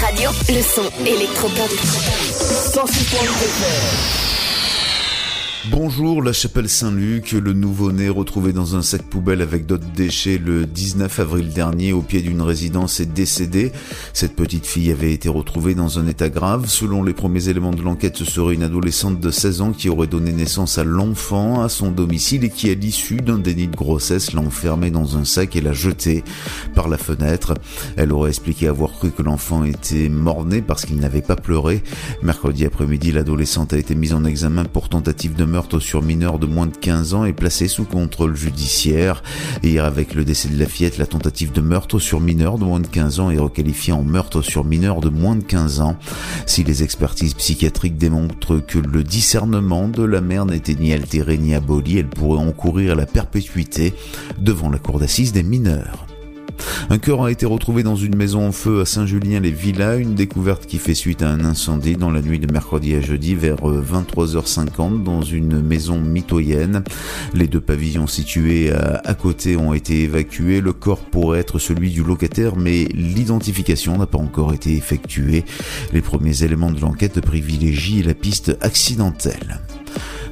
Radio. Le son électropop. 106.8 FM. Bonjour, la chapelle Saint-Luc, le nouveau-né retrouvé dans un sac poubelle avec d'autres déchets le 19 avril dernier au pied d'une résidence est décédé. Cette petite fille avait été retrouvée dans un état grave. Selon les premiers éléments de l'enquête, ce serait une adolescente de 16 ans qui aurait donné naissance à l'enfant à son domicile et qui, à l'issue d'un déni de grossesse, l'a enfermé dans un sac et l'a jeté par la fenêtre. Elle aurait expliqué avoir cru que l'enfant était mort-né parce qu'il n'avait pas pleuré. Mercredi après-midi, l'adolescente a été mise en examen pour tentative de meurtre sur mineur de moins de 15 ans et placée sous contrôle judiciaire. Hier, avec le décès de la fillette, la tentative de meurtre sur mineur de moins de 15 ans est requalifiée en meurtre sur mineur de moins de 15 ans. Si les expertises psychiatriques démontrent que le discernement de la mère n'était ni altéré ni aboli, elle pourrait encourir la perpétuité devant la cour d'assises des mineurs. Un corps a été retrouvé dans une maison en feu à Saint-Julien-les-Villas, une découverte qui fait suite à un incendie dans la nuit de mercredi à jeudi vers 23h50 dans une maison mitoyenne. Les deux pavillons situés à, à côté ont été évacués. Le corps pourrait être celui du locataire, mais l'identification n'a pas encore été effectuée. Les premiers éléments de l'enquête privilégient la piste accidentelle.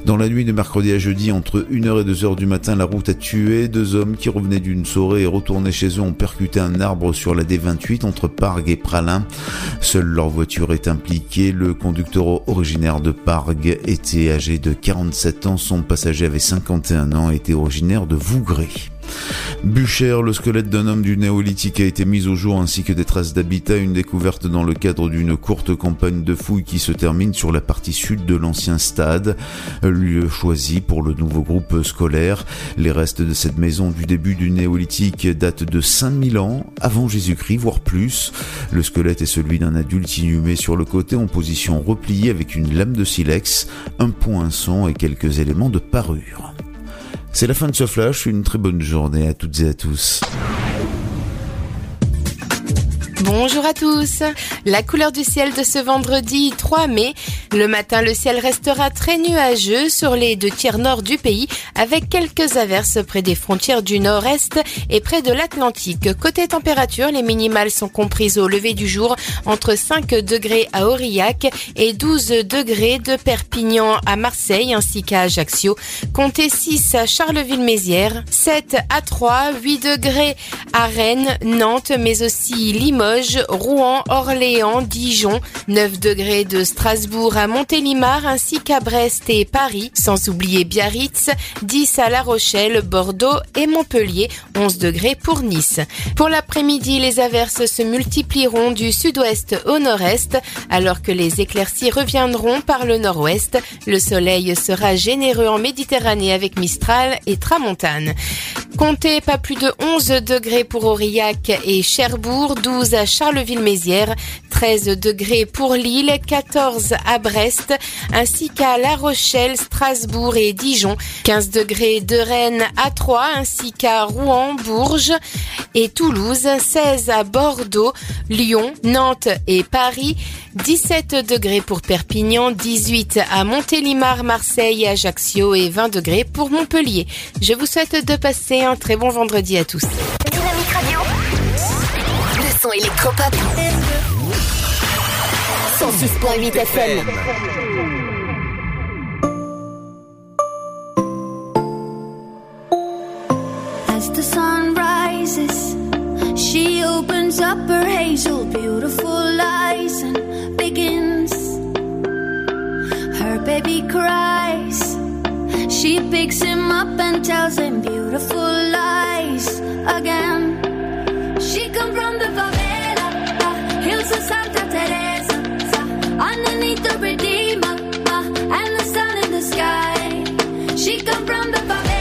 Dans la nuit de mercredi à jeudi, entre 1h et 2h du matin, la route a tué deux hommes qui revenaient d'une soirée et retournaient chez eux ont percuté un arbre sur la D28 entre Pargue et Pralin. Seule leur voiture est impliquée. Le conducteur originaire de Pargue était âgé de 47 ans. Son passager avait 51 ans et était originaire de Vougray. Bûcher, le squelette d'un homme du néolithique a été mis au jour ainsi que des traces d'habitat, une découverte dans le cadre d'une courte campagne de fouilles qui se termine sur la partie sud de l'ancien stade, lieu choisi pour le nouveau groupe scolaire. Les restes de cette maison du début du néolithique datent de 5000 ans avant Jésus-Christ, voire plus. Le squelette est celui d'un adulte inhumé sur le côté en position repliée avec une lame de silex, un poinçon et quelques éléments de parure. C'est la fin de ce flash, une très bonne journée à toutes et à tous. Bonjour à tous. La couleur du ciel de ce vendredi 3 mai. Le matin, le ciel restera très nuageux sur les deux tiers nord du pays avec quelques averses près des frontières du nord-est et près de l'Atlantique. Côté température, les minimales sont comprises au lever du jour entre 5 degrés à Aurillac et 12 degrés de Perpignan à Marseille ainsi qu'à Ajaccio. Comptez 6 à Charleville-Mézières, 7 à 3, 8 degrés à Rennes, Nantes mais aussi Limoges Rouen, Orléans, Dijon, 9 degrés de Strasbourg à Montélimar ainsi qu'à Brest et Paris, sans oublier Biarritz, 10 à La Rochelle, Bordeaux et Montpellier, 11 degrés pour Nice. Pour l'après-midi, les averses se multiplieront du sud-ouest au nord-est, alors que les éclaircies reviendront par le nord-ouest. Le soleil sera généreux en Méditerranée avec Mistral et Tramontane. Comptez pas plus de 11 degrés pour Aurillac et Cherbourg, 12 à Charleville-Mézières, 13 degrés pour Lille, 14 à Brest, ainsi qu'à La Rochelle, Strasbourg et Dijon, 15 degrés de Rennes à Troyes, ainsi qu'à Rouen, Bourges et Toulouse, 16 à Bordeaux, Lyon, Nantes et Paris, 17 degrés pour Perpignan, 18 à Montélimar, Marseille, Ajaccio et 20 degrés pour Montpellier. Je vous souhaite de passer un très bon vendredi à tous. Son électropop. 106.8 FM. As the sun rises, she opens up her hazel, beautiful eyes and begins. Her baby cries. She picks him up and tells him beautiful lies again. She come from the Santa Teresa, underneath the Redeemer, uh, and the sun in the sky. She come from the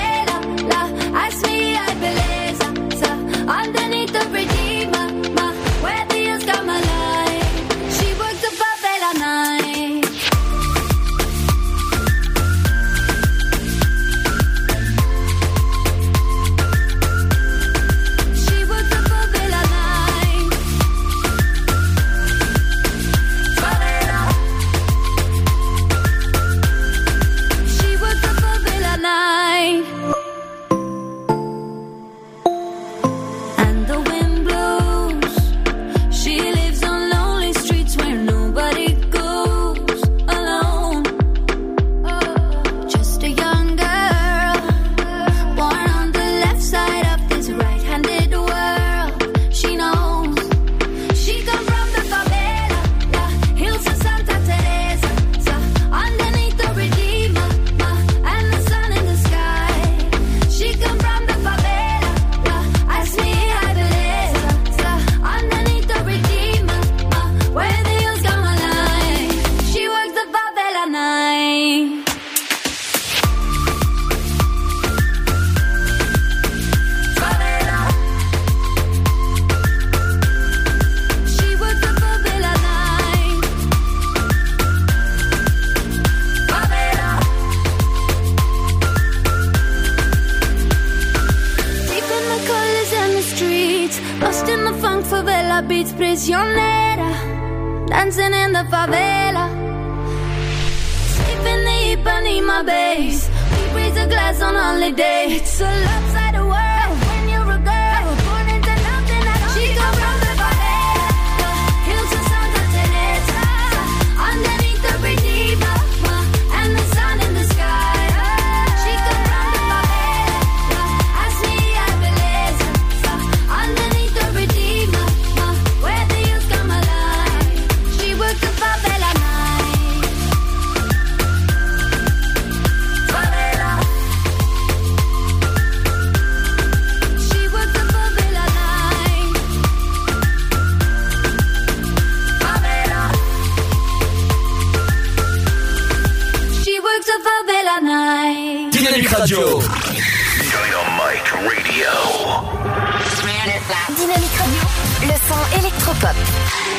le son électropop.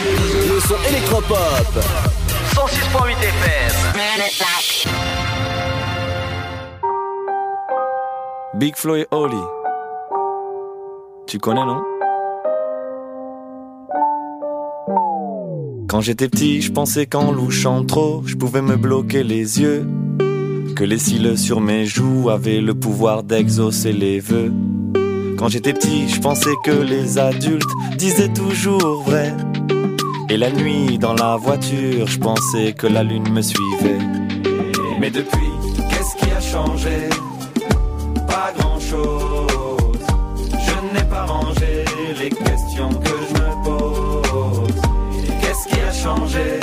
Le son électropop. 106.8 FM. Big Flo et Oli. Tu connais, non? Quand j'étais petit, je pensais qu'en louchant trop, je pouvais me bloquer les yeux. Que les cils sur mes joues avaient le pouvoir d'exaucer les vœux. Quand j'étais petit, je pensais que les adultes disaient toujours vrai. Et la nuit, dans la voiture, je pensais que la lune me suivait. Mais depuis, qu'est-ce qui a changé? Pas grand-chose. Je n'ai pas rangé les questions que je me pose. Qu'est-ce qui a changé?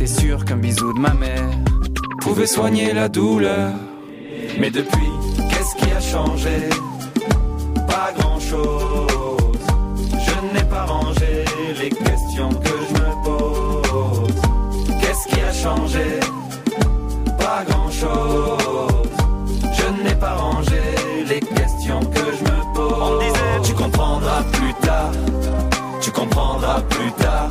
J'étais sûr qu'un bisou de ma mère pouvait soigner la douleur. Mais depuis, qu'est-ce qui a changé? Pas grand-chose. Je n'ai pas rangé les questions que je me pose. Qu'est-ce qui a changé? Pas grand-chose. Je n'ai pas rangé les questions que je me pose. On disait, tu comprendras plus tard. Tu comprendras plus tard.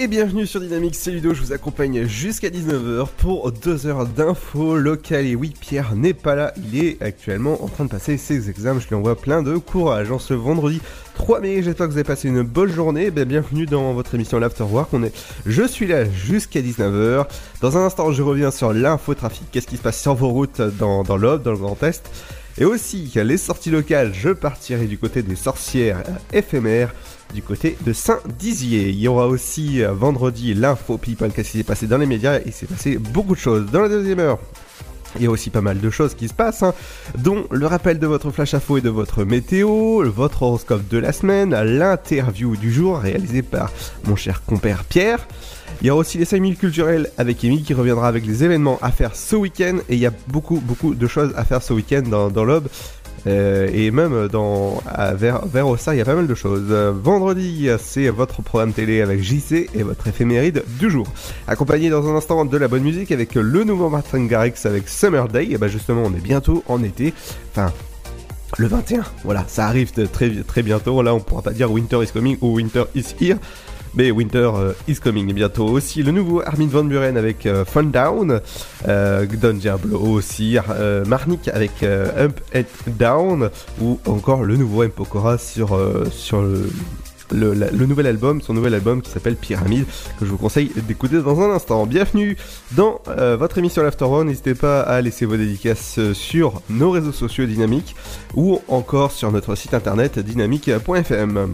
Et bienvenue sur Dynamique, c'est Ludo, je vous accompagne jusqu'à 19h pour 2 heures d'infos locales. Et oui, Pierre n'est pas là, il est actuellement en train de passer ses examens, je lui envoie plein de courage. En ce vendredi 3 mai, j'espère que vous avez passé une bonne journée. Ben, bienvenue dans votre émission L'Afterwork. On est, je suis là jusqu'à 19h. Dans un instant, je reviens sur l'infotrafic. Qu'est-ce qui se passe sur vos routes dans, dans dans le Grand Est? Et aussi, les sorties locales, je partirai du côté des sorcières éphémères du côté de Saint-Dizier. Il y aura aussi euh, vendredi l'info people, qu'est-ce qui s'est passé dans les médias, il s'est passé beaucoup de choses. Dans la deuxième heure, il y a aussi pas mal de choses qui se passent, hein, dont le rappel de votre flash info et de votre météo, votre horoscope de la semaine, l'interview du jour réalisée par mon cher compère Pierre. Il y aura aussi les 5 minutes culturelles avec Emile qui reviendra avec les événements à faire ce week-end. Et il y a beaucoup, beaucoup de choses à faire ce week-end dans, dans. Euh, et même dans, vers, vers il y a pas mal de choses. Vendredi, c'est votre programme télé avec JC et votre éphéméride du jour. Accompagné dans un instant de la bonne musique avec le nouveau Martin Garrix avec Summer Day. Et bah justement, on est bientôt en été. Enfin, le 21. Voilà, ça arrive très, très bientôt. Là, on pourra pas dire Winter is coming ou Winter is here. Mais Winter euh, is coming bientôt aussi. Le nouveau Armin Van Buren avec euh, Fun Down. Euh, Don Diablo aussi. Marnik avec Up and Down. Ou encore le nouveau M. Pokora sur, le, nouvel album, son nouvel album qui s'appelle Pyramide, que je vous conseille d'écouter dans un instant. Bienvenue dans votre émission l'After One. N'hésitez pas à laisser vos dédicaces sur nos réseaux sociaux dynamiques ou encore sur notre site internet dynamique.fm.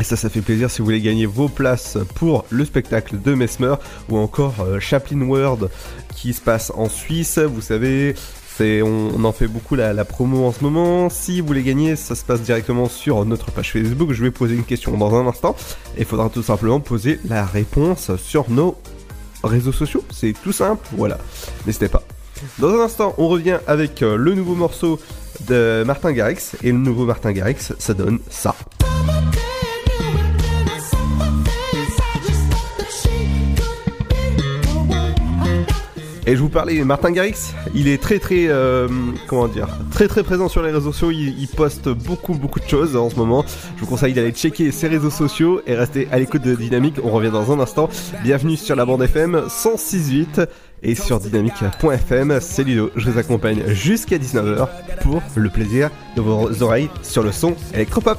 Et ça, ça fait plaisir si vous voulez gagner vos places pour le spectacle de Mesmer ou encore euh, Chaplin World qui se passe en Suisse. Vous savez, c'est, on, en fait beaucoup la, la promo en ce moment. Si vous voulez gagner, ça se passe directement sur notre page Facebook. Je vais poser une question dans un instant. Et il faudra tout simplement poser la réponse sur nos réseaux sociaux. C'est tout simple. Voilà. N'hésitez pas. Dans un instant, on revient avec euh, le nouveau morceau de Martin Garrix. Et le nouveau Martin Garrix, ça donne ça. Et je vous parlais, Martin Garrix, il est très très, euh, comment dire, très très présent sur les réseaux sociaux, il, poste beaucoup beaucoup de choses en ce moment. Je vous conseille d'aller checker ses réseaux sociaux et rester à l'écoute de Dynamique, on revient dans un instant. Bienvenue sur la bande FM 106.8 et sur dynamique.fm, c'est Ludo, je vous accompagne jusqu'à 19h pour le plaisir de vos oreilles sur le son électropop.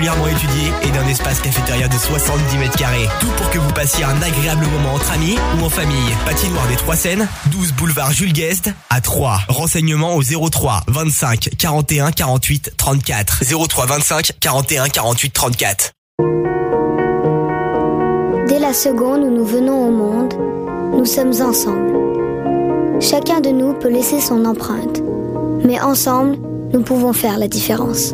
particulièrement étudiée et d'un espace cafétéria de 70 mètres carrés. Tout pour que vous passiez un agréable moment entre amis ou en famille. Patinoire des Trois Seines, 12 boulevard Jules Guest à 3. Renseignements au 03 25 41 48 34. 03 25 41 48 34. Dès la seconde où nous venons au monde, nous sommes ensemble. Chacun de nous peut laisser son empreinte, mais ensemble, nous pouvons faire la différence.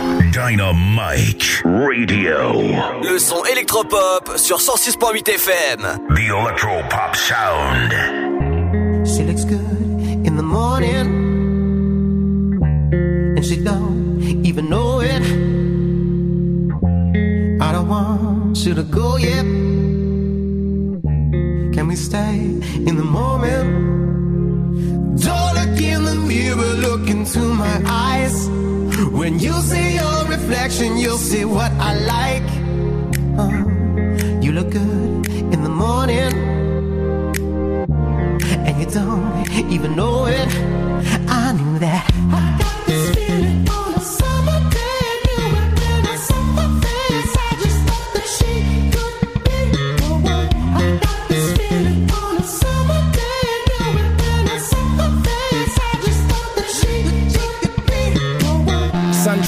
Dynamite Radio. Le son électropop sur 106.8 FM. The Electro Pop Sound. She looks good in the morning, and she don't even know it. I don't want you to go yet. Can we stay in the moment? Don't look in the mirror, look into my eyes. When you see your reflection, you'll see what I like. Uh, you look good in the morning, and you don't even know it. I knew that.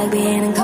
like being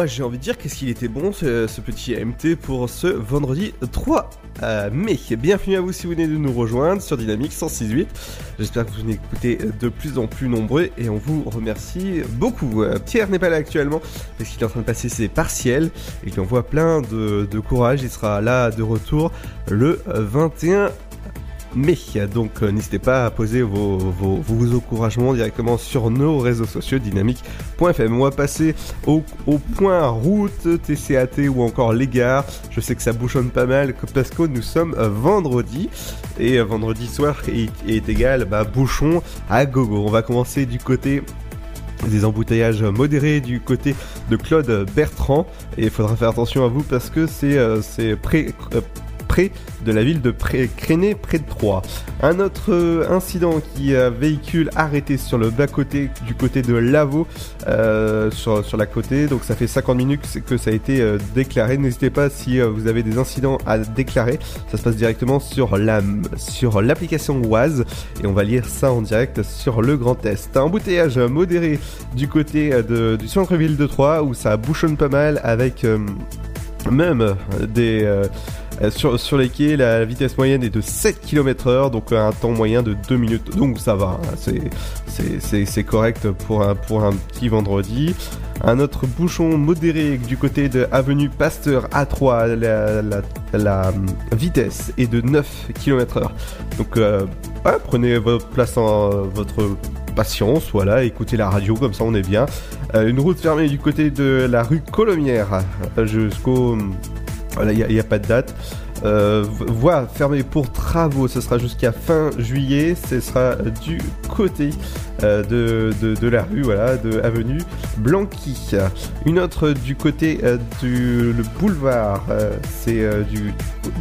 moi j'ai envie de dire qu'est-ce qu'il était bon ce, petit AMT pour ce vendredi 3 euh, mai. Bienvenue à vous si vous venez de nous rejoindre sur Dynamique 106.8. J'espère que vous venez écouter de plus en plus nombreux et on vous remercie beaucoup. Euh, Pierre n'est pas là actuellement parce qu'il est en train de passer ses partiels et qu'il envoie plein de, de courage. Il sera là de retour le 21 mais donc euh, n'hésitez pas à poser vos, vos, encouragements directement sur nos réseaux sociaux dynamique.fm. On va passer au, point route, TCAT ou encore les gares. Je sais que ça bouchonne pas mal parce que nous sommes euh, vendredi et euh, vendredi soir est, égal bah, bouchon à gogo. On va commencer du côté des embouteillages modérés du côté de Claude Bertrand et il faudra faire attention à vous parce que c'est euh, près de la ville de pré Créné, près de Troyes. Un autre euh, incident qui a véhicule arrêté sur le bas-côté du côté de Lavaux, euh, sur, la côté, donc ça fait 50 minutes que ça a été euh, déclaré. N'hésitez pas si vous avez des incidents à déclarer, ça se passe directement sur la sur l'application Oise et on va lire ça en direct sur le Grand Est. Un embouteillage modéré du côté de, du centre-ville de Troyes où ça bouchonne pas mal avec même des sur, sur les quais, la vitesse moyenne est de 7 km heure, donc un temps moyen de 2 minutes. Donc ça va, hein, c'est- correct pour un, petit vendredi. Un autre bouchon modéré du côté de Avenue Pasteur A3, la, vitesse est de 9 km heure. Donc euh, prenez votre place en votre patience, voilà, écoutez la radio, comme ça on est bien. Euh, une route fermée du côté de la rue Colomière euh, jusqu'au... Voilà, il n'y a, pas de date. Euh, voie fermée pour travaux, ce sera jusqu'à fin juillet. Ce sera du côté euh, de, de, la rue, voilà, de avenue Blanqui. Une autre du côté euh, du le boulevard, euh, c'est du,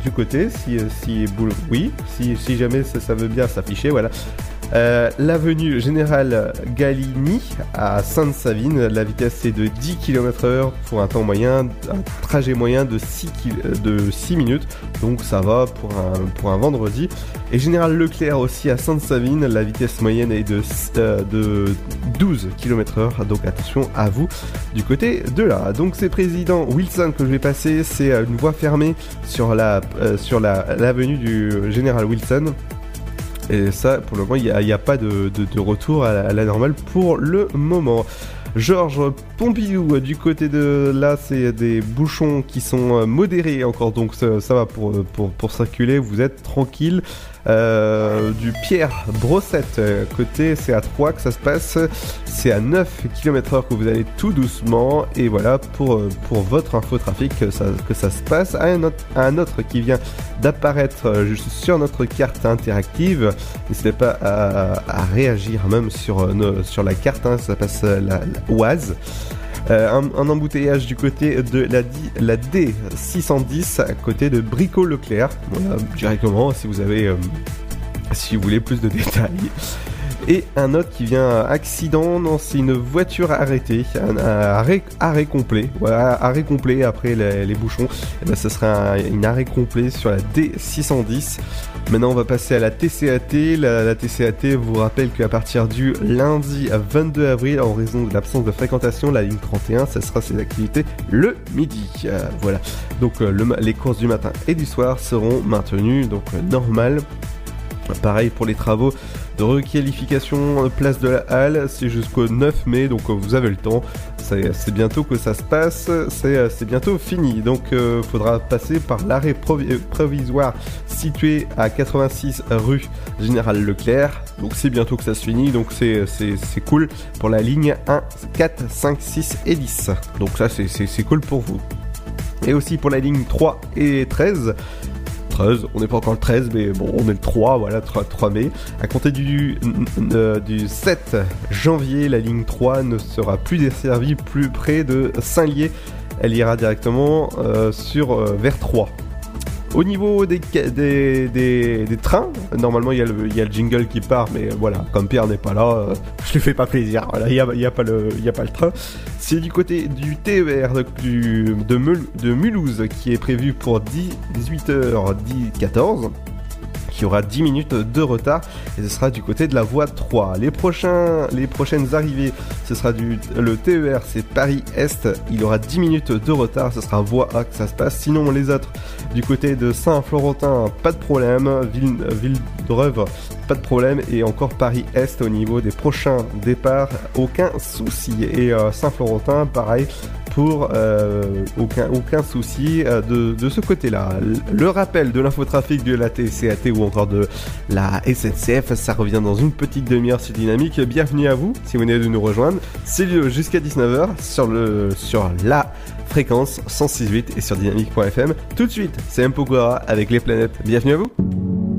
du côté, si, si boule- oui, si, si jamais ça, ça veut bien s'afficher, voilà. Euh, L'avenue Général Galini à Sainte-Savine, la vitesse est de 10 km heure pour un temps moyen, un trajet moyen de 6, kil- de 6 minutes, donc ça va pour un, vendredi. Et Général Leclerc aussi à Sainte-Savine, la vitesse moyenne est de, euh, de 12 km heure, donc attention à vous du côté de là. Donc c'est président Wilson que je vais passer, c'est euh, une voie fermée sur la euh, sur la l'avenue du Général Wilson. Et ça, pour le moment, il n'y a, pas de, retour à la, normale pour le moment. Georges Pompidou, du côté de là, c'est des bouchons qui sont euh, modérés encore, donc ça, va pour, euh, pour, pour circuler, vous êtes tranquille. Euh, du Pierre Brossette, euh, côté, c'est à 3 que ça se passe, c'est à 9 km heure que vous allez tout doucement, et voilà pour, euh, pour votre infotrafic que ça, que ça se passe. Un autre, un autre qui vient d'apparaître juste sur notre carte interactive, n'hésitez pas à, à réagir même sur, la carte, hein, ça passe la, la. Euh, un, embouteillage du côté de la, di- la D610 à côté de Brico Leclerc. Voilà, directement si vous avez, euh, si vous voulez plus de détails. Et un autre qui vient accident, non, c'est une voiture arrêtée, arrêt, complet, arrêt complet après les, bouchons. Et ben, ce sera un, arrêt complet sur la D610. Maintenant, on va passer à la TCAT. La, TCAT vous rappelle qu'à partir du lundi 22 avril, en raison de l'absence de fréquentation, la ligne 31, ça sera ses activités le midi. Euh, voilà. Donc, euh, les courses du matin et du soir seront maintenues, donc euh, normal. Pareil pour les travaux requalification euh, place de la halle, c'est jusqu'au 9 mai, donc euh, vous avez le temps. C'est bientôt que ça se passe, c'est bientôt fini. Donc euh, faudra passer par l'arrêt provi- provisoire situé à 86 rue Général Leclerc. Donc c'est bientôt que ça se finit, donc c'est cool pour la ligne 1, 4, 5, 6 et 10. Donc ça c'est cool pour vous. Et aussi pour la ligne 3 et 13. 13, on n'est pas encore le 13, mais bon, on est le 3, voilà, 3, 3 mai. À compter du, euh, du 7 janvier, la ligne 3 ne sera plus desservie plus près de Saint-Lié. Elle ira directement euh, sur euh, vers 3. Au niveau des, des, des, trains, normalement il y, a le, jingle qui part, mais euh, voilà, comme Pierre n'est pas là, euh, je lui fais pas plaisir. Il n'y a pas le train. C'est du côté du TER de, de, Mulhouse qui est prévu pour 10, 18h, 10, 14 qui aura 10 minutes de retard et ce sera du côté de la voie 3. Les prochains, les prochaines arrivées, ce sera du le TER, c'est Paris-Est, il aura 10 minutes de retard, ce sera voie A que ça se passe. Sinon les autres, du côté de Saint-Florentin, pas de problème, Ville, Villedreuve, pas de problème et encore Paris-Est au niveau des prochains départs, aucun souci. Et euh, Saint-Florentin, pareil, euh, aucun, aucun souci euh, de, de ce côté-là. Le rappel de l'infotrafic de la TCAT ou encore de la SNCF, ça revient dans une petite demi-heure sur Dynamique. Bienvenue à vous si vous venez de nous rejoindre. C'est jusqu'à 19h sur, le, sur la fréquence 106.8 et sur dynamique.fm. Tout de suite, c'est M. Pokora avec les planètes. Bienvenue à vous.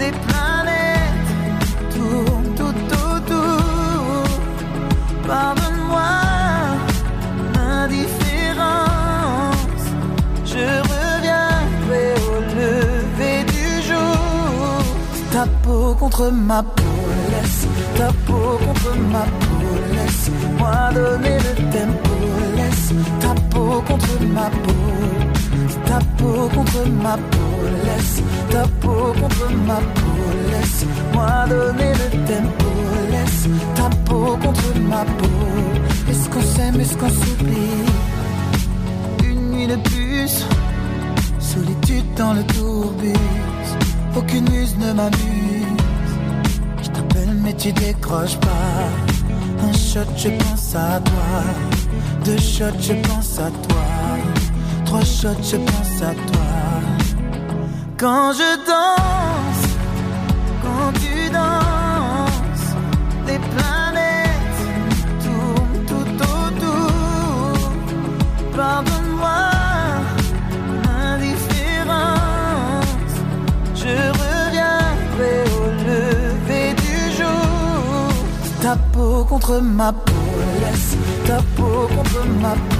les planètes tournent tout autour. Pardonne-moi l'indifférence. Je reviendrai au lever du jour. Ta peau contre ma peau, laisse ta peau contre ma peau, laisse-moi donner le tempo, laisse ta peau contre ma peau, peau contre ma peau, laisse ta peau contre ma peau, laisse-moi donner le tempo, laisse ta peau contre ma peau. Est-ce qu'on s'aime, est-ce qu'on s'oublie? Une nuit de plus, solitude dans le tourbus, aucune muse ne m'amuse. Je t'appelle mais tu décroches pas. Un shot, je pense à toi. Deux shots, je pense à toi. Trois shots, je pense à toi. Quand je danse, quand tu danses, les planètes tournent tout autour. Pardonne-moi l'indifférence. Je reviendrai au lever du jour. Ta peau contre ma peau, laisse ta peau contre ma peau,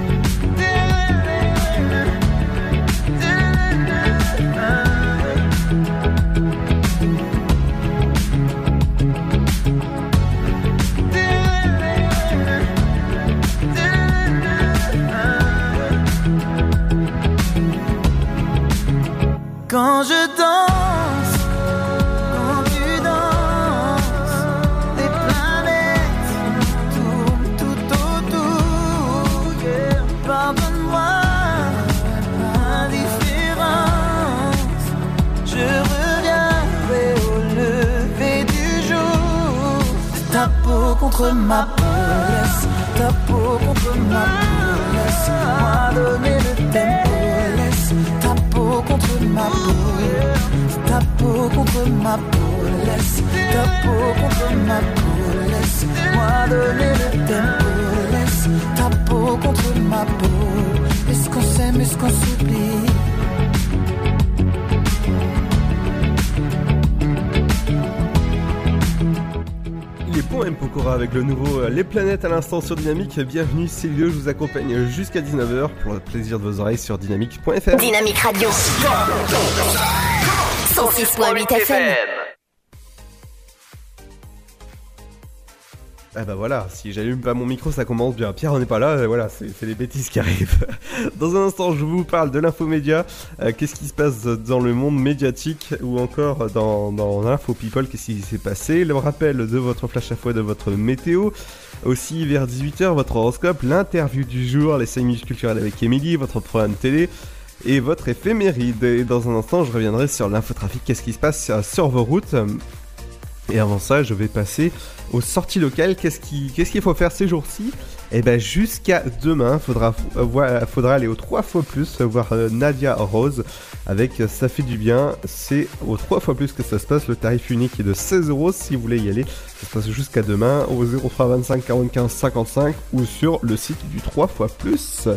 L'instant sur Dynamique. Bienvenue, c'est lieu, je vous accompagne jusqu'à 19h pour le plaisir de vos oreilles sur dynamique.fr. Dynamique Radio. 106.8 FM. Ah bah voilà, si j'allume pas mon micro, ça commence bien. Pierre, on n'est pas là, voilà, c'est les bêtises qui arrivent. Dans un instant, je vous parle de l'infomédia. Euh, qu'est-ce qui se passe dans le monde médiatique ou encore dans, dans l'info people, qu'est-ce qui s'est passé? Le rappel de votre flash à fois de votre météo. Aussi, vers 18h, votre horoscope, l'interview du jour, les 5 minutes culturelles avec Émilie, votre programme télé. et votre éphéméride. Et dans un instant, je reviendrai sur l'infotrafic, qu'est-ce qui se passe sur- sur vos routes? Et avant ça, je vais passer aux sorties locales. Qu'est-ce qui- qu'est-ce qu'il faut faire ces jours-ci? Eh ben, jusqu'à demain, faudra, euh, faudra aller au 3 fois plus, voir euh, Nadia Rose avec euh, Ça fait du bien. C'est au 3 fois plus que ça se passe. Le tarif unique est de 16 euros si vous voulez y aller. Ça se passe jusqu'à demain au 03 25 45 55 ou sur le site du 3 fois plus.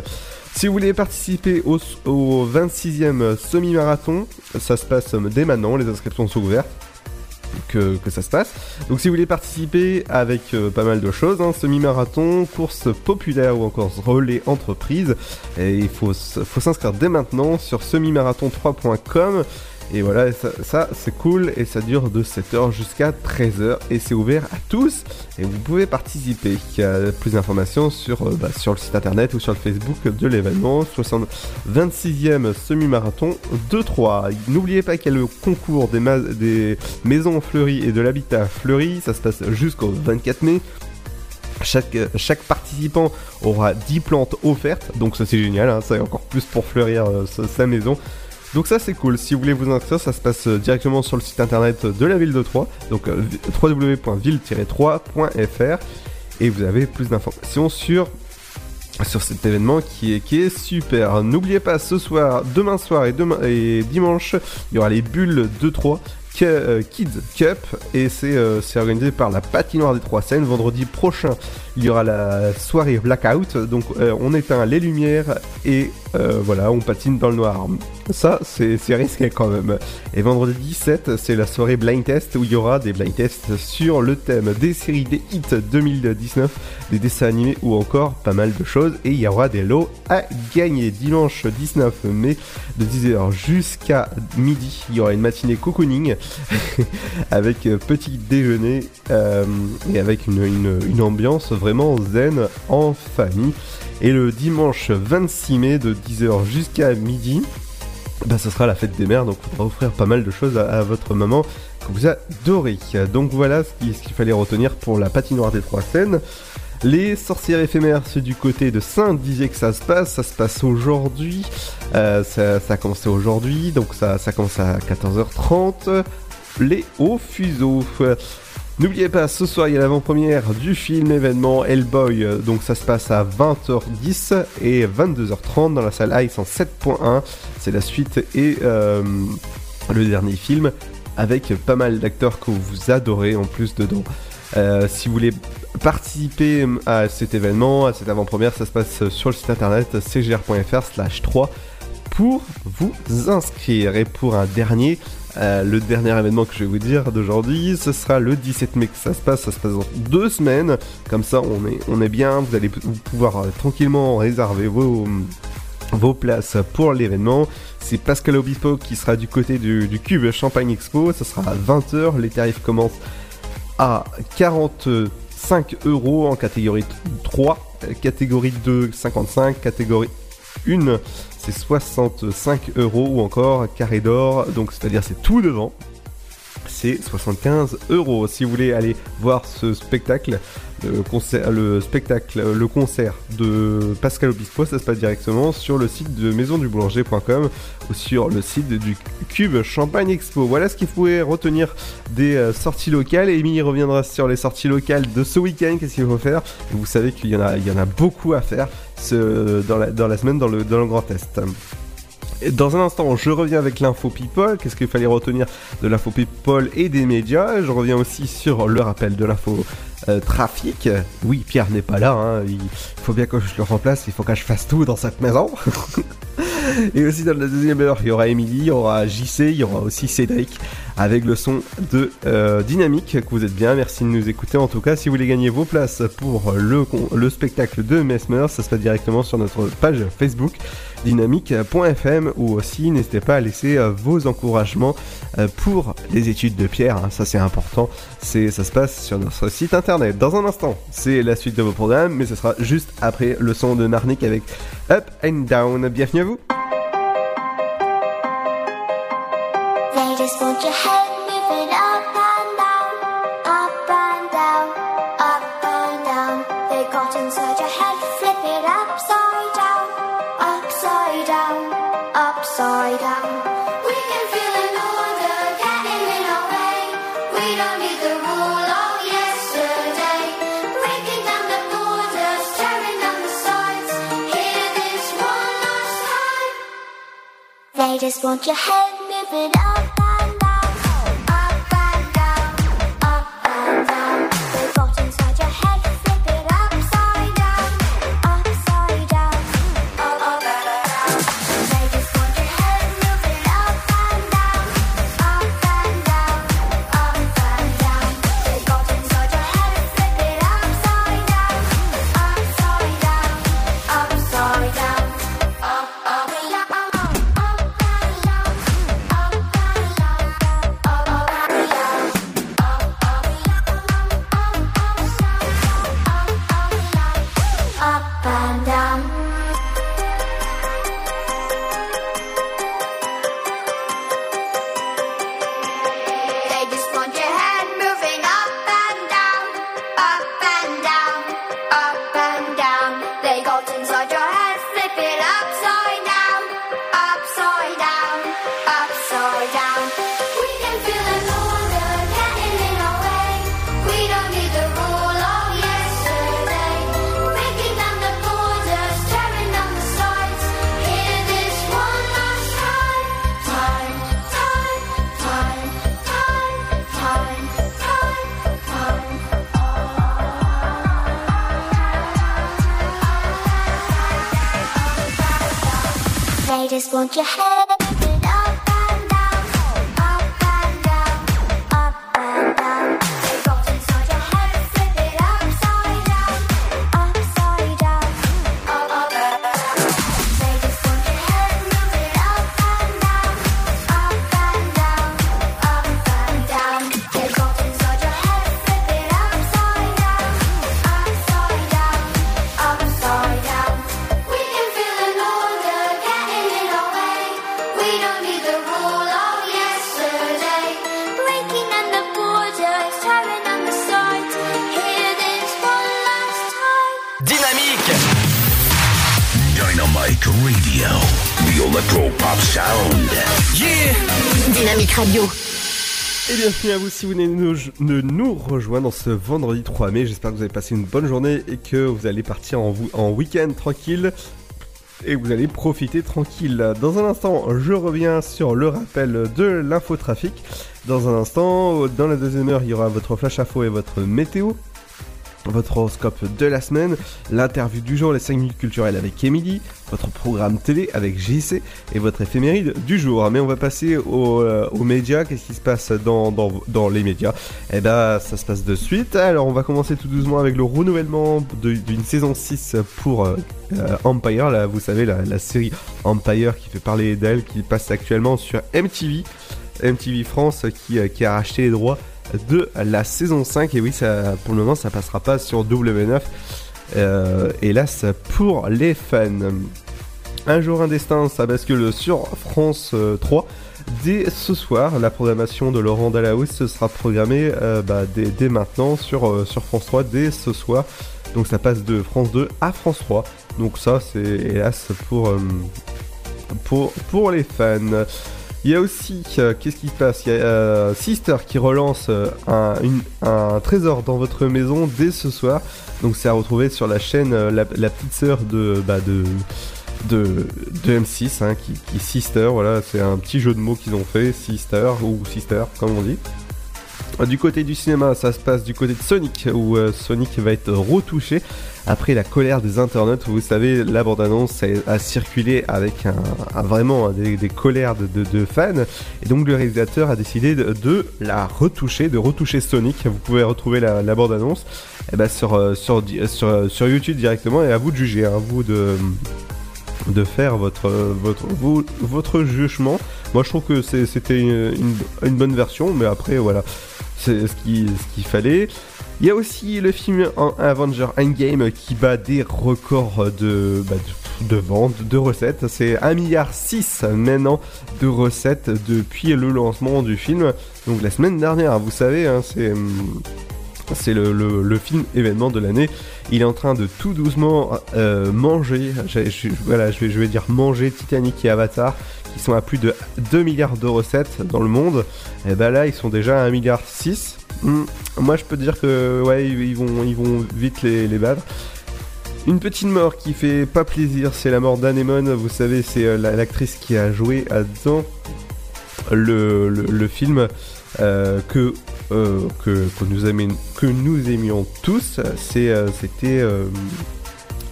Si vous voulez participer au, au 26e semi-marathon, ça se passe dès maintenant, les inscriptions sont ouvertes que, ça se passe. Donc si vous voulez participer avec euh, pas mal de choses, hein, semi-marathon, course populaire ou encore relais entreprise, il faut s'inscrire dès maintenant sur semi-marathon3.com. Et voilà, ça, c'est cool et ça dure de 7h jusqu'à 13h et c'est ouvert à tous et vous pouvez participer. Plus d'informations sur, euh, bah, sur le site internet ou sur le Facebook de l'événement 26e semi-marathon de 3. N'oubliez pas qu'il y a le concours des, ma- des maisons fleuries et de l'habitat fleuri, ça se passe jusqu'au 24 mai. Chaque, chaque participant aura 10 plantes offertes, donc ça c'est génial, hein, ça est encore plus pour fleurir euh, sa maison. Donc ça c'est cool, si vous voulez vous inscrire, ça se passe euh, directement sur le site internet de la ville de Troyes, donc euh, vi- www.ville-3.fr, et vous avez plus d'informations sur sur cet événement qui est, qui est super. N'oubliez pas ce soir, demain soir et, demain, et dimanche, il y aura les bulles de 3 Kids Cup et c'est euh, c'est organisé par la patinoire des Trois Seines. Vendredi prochain, il y aura la soirée Blackout. Donc euh, on éteint les lumières et euh, voilà, on patine dans le noir. Ça, c'est risqué quand même. Et vendredi 17, c'est la soirée blind test où il y aura des blind tests sur le thème des séries des hits 2019, des dessins animés ou encore pas mal de choses. Et il y aura des lots à gagner. Dimanche 19 mai, de 10h jusqu'à midi, il y aura une matinée cocooning avec petit déjeuner euh, et avec une, une- une ambiance vraiment zen en famille. Et le dimanche 26 mai, de 10h jusqu'à midi, bah, ce sera la fête des mères, donc on va offrir pas mal de choses à, votre maman que vous adorez. Donc voilà ce qui- ce qu'il fallait retenir pour la patinoire des trois scènes. Les sorcières éphémères, c'est du côté de Saint-Dizier que ça se passe. Ça se passe aujourd'hui. Euh, ça, ça a commencé aujourd'hui, donc ça, ça commence à 14h30. Les hauts fuseaux. N'oubliez pas, ce soir il y a l'avant-première du film événement Hellboy, euh, donc ça se passe à 20h10 et 22h30 dans la salle Ice en 7.1. C'est la suite et euh, le dernier film avec pas mal d'acteurs que vous adorez en plus dedans. Euh, si vous voulez participer à cet événement, à cette avant-première, ça se passe sur le site internet cgr.fr slash 3 pour vous inscrire. Et pour un dernier, euh, le dernier événement que je vais vous dire d'aujourd'hui, ce sera le 17 mai que ça se passe. Ça se passe dans deux semaines. Comme ça, on est, on est bien. Vous allez pouvoir euh, tranquillement réserver vos, vos places pour l'événement. C'est Pascal Obispo qui sera du côté du, du Cube Champagne Expo. Ça sera à 20h. Les tarifs commencent à 45 euros en catégorie 3, euh, catégorie 2 55, catégorie 1 c'est 65 euros ou encore carré d'or, donc c'est-à-dire c'est tout devant. C'est 75 euros. Si vous voulez aller voir ce spectacle, le concert, le spectacle, le concert de Pascal Obispo, ça se passe directement sur le site de maisonduboulanger.com ou sur le site du Cube Champagne Expo. Voilà ce qu'il faut retenir des euh, sorties locales. Et Émilie reviendra sur les sorties locales de ce week-end. Qu'est-ce qu'il faut faire? Vous savez qu'il y en a beaucoup à faire dans, la, semaine dans le, Grand Est. Dans un instant, je reviens avec l'info people. Qu'est-ce qu'il fallait retenir de l'info people et des médias? Je reviens aussi sur le rappel de l'info euh, trafic. Oui, Pierre n'est pas là. hein. Il faut bien que je le remplace. Il faut que je fasse tout dans cette maison. et aussi dans la deuxième heure, il y aura Émilie, il y aura JC, il y aura aussi Cédric avec le son de euh, Dynamique. Que vous êtes bien. Merci de nous écouter. En tout cas, si vous voulez gagner vos places pour le, spectacle de Mesmer, ça se passe directement sur notre page Facebook dynamique.fm ou aussi n'hésitez pas à laisser euh, vos encouragements euh, pour les études de Pierre, hein, ça c'est important, c'est ça se passe sur notre site internet. Dans un instant, c'est la suite de vos programmes, mais ce sera juste après le son de Marnik avec Up and Down. Bienvenue à vous. just want your head moving up and down, up and down, up and down. They got inside your head, flip it upside down, upside down, upside down. We can feel order getting in our way. We don't need the rule of yesterday. Breaking down the borders, tearing down the this one last time. They just want your head moving. Bienvenue à vous si vous venez de nous, rejoindre ce vendredi 3 mai. J'espère que vous avez passé une bonne journée et que vous allez partir en, week-end tranquille. Et vous allez profiter tranquille. Dans un instant, je reviens sur le rappel de l'infotrafic. Dans un instant, dans la deuxième heure, il y aura votre flash info et votre météo. Votre horoscope de la semaine, l'interview du jour, les 5 minutes culturelles avec Emily, votre programme télé avec JC et votre éphéméride du jour. Mais on va passer euh, aux médias. Qu'est-ce qui se passe dans, dans, les médias? Eh ben, ça se passe de suite. Alors, on va commencer tout doucement avec le renouvellement d'une saison 6 pour euh, euh, Empire. Là, vous savez, la, série Empire qui fait parler d'elle, qui passe actuellement sur MTV. MTV France qui a racheté les droits de la saison 5 et oui ça pour le moment ça passera pas sur W9 euh, hélas pour les fans. Un jour un destin ça bascule sur France euh, 3 dès ce soir la programmation de Laurent Dalahousse ce sera programmée euh, bah, dès, maintenant sur, euh, France 3 dès ce soir. Donc ça passe de France 2 à France 3 donc ça c'est hélas euh, pour les fans. Il y a aussi, euh, qu'est-ce qui se passe? Il y a euh, Sister qui relance euh, un, trésor dans votre maison dès ce soir. Donc c'est à retrouver sur la chaîne la, petite sœur de, bah, de, de, de M6, hein, qui, qui Sister. Voilà, c'est un petit jeu de mots qu'ils ont fait, Sister ou Sister, comme on dit. Du côté du cinéma, ça se passe du côté de Sonic, où Sonic va être retouché après la colère des internautes. Vous savez, la bande-annonce a, circulé avec un, vraiment hein, des, colères de, fans, et donc le réalisateur a décidé de, la retoucher, de retoucher Sonic. Vous pouvez retrouver la, bande-annonce eh ben, sur, euh, sur, di- sur, YouTube directement, et à vous de juger, hein, à vous de faire votre votre jugement. Moi, je trouve que c'était une, bonne version, mais après, voilà, c'est ce qu'il fallait. Il y a aussi le film en- Avenger Endgame qui bat des records de, bah, de, de vente, de recettes. C'est 1,6 milliard maintenant de recettes depuis le lancement du film. Donc la semaine dernière, vous savez, hein, c'est hum, c'est le, le- film événement de l'année. Il est en train de tout doucement euh, manger, voilà, je vais, je vais dire manger Titanic et Avatar, qui sont à plus de 2 milliards de recettes dans le monde. Et ben là, ils sont déjà à 1 milliard 6. Hmm, Moi, je peux dire que ouais, ils, vont, ils vont vite les, les battre. Une petite mort qui fait pas plaisir, c'est la mort d'Anemone. Vous savez, c'est euh, la- l'actrice qui a joué dans le, le, film euh, que, euh, que, que, nous aimions, que nous aimions tous. C'était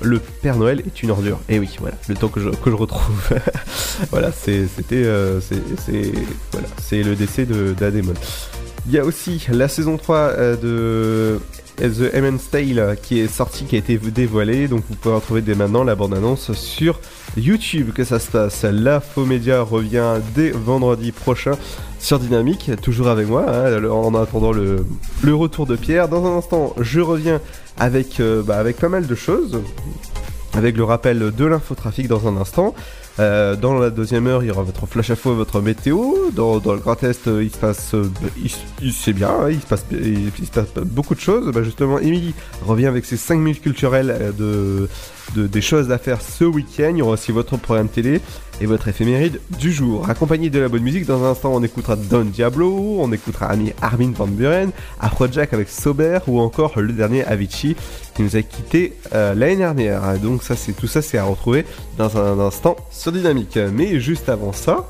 Le Père Noël est une ordure. Et oui, voilà, le temps que je, retrouve. voilà, c'était, euh, c'est, le décès de, d'Anemone. Il y a aussi la saison 3 euh, de The Eminence Tale euh, qui est sortie, qui a été dévoilée. Donc vous pouvez retrouver dès maintenant la bande-annonce sur YouTube que ça se passe. La Média revient dès vendredi prochain sur Dynamique, toujours avec moi, hein, en attendant le, le retour de Pierre. Dans un instant, je reviens avec, euh, bah, avec pas mal de choses. Avec le rappel de l'infotrafic dans un instant. Euh, dans la deuxième heure, il y aura votre flash info, votre météo. Dans, le Grand Est, il se passe, il, c'est bien, il, se passe, il, se passe beaucoup de choses. Bah, justement, Émilie revient avec ses 5 minutes culturelles euh, de- des choses à faire ce week-end. Il y aura aussi votre programme télé et votre éphéméride du jour. Accompagné de la bonne musique, dans un instant, on écoutera Don Diablo, on écoutera Ami Armin Van Buren, Afrojack avec Sober ou encore le dernier Avicii qui nous a quitté euh, l'année dernière. Donc ça, c'est tout ça, c'est à retrouver dans un instant sur Dynamique. Mais juste avant ça,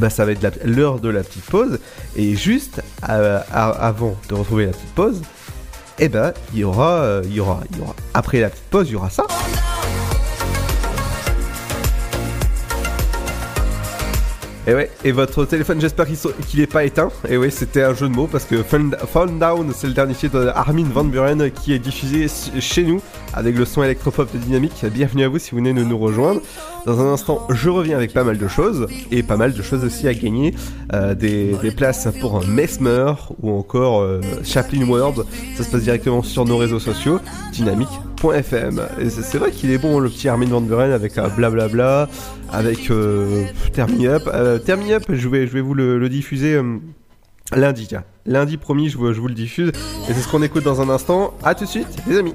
ben, ça va être l'heure de la petite pause. Et juste euh, avant de retrouver la petite pause, eh ben, euh, il y aura. Après la petite pause, il y aura ça. Et ouais, et votre téléphone, j'espère qu'il so- est pas éteint. Et ouais, c'était un jeu de mots parce que Fun Down, c'est le dernier titre de Armin Van Buren qui est diffusé chez nous avec le son électropop de Dynamique. Bienvenue à vous si vous venez de nous rejoindre. Dans un instant, je reviens avec pas mal de choses et pas mal de choses aussi à gagner. Euh, des, places pour Mesmer ou encore euh, Chaplin World. Ça se passe directement sur nos réseaux sociaux, dynamique.fm. C'est vrai qu'il est bon le petit Armin Van Buren avec un blablabla, avec euh, Up. Euh, Turn Me Up, je vais, vous le, diffuser. Lundi. Lundi, promis, je vous, je vous le diffuse. Et c'est ce qu'on écoute dans un instant. À tout de suite, les amis.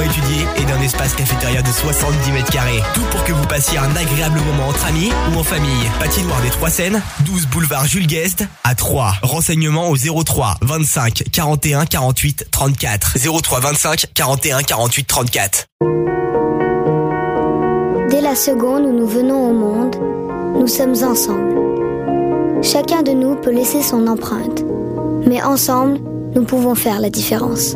étudiée et d'un espace cafétéria de 70 mètres carrés. Tout pour que vous passiez un agréable moment entre amis ou en famille. Patinoire des Trois Seines, 12 boulevard Jules Guest à 3. Renseignements au 03 25 41 48 34. 03 25 41 48 34. Dès la seconde où nous venons au monde, nous sommes ensemble. Chacun de nous peut laisser son empreinte, mais ensemble, nous pouvons faire la différence.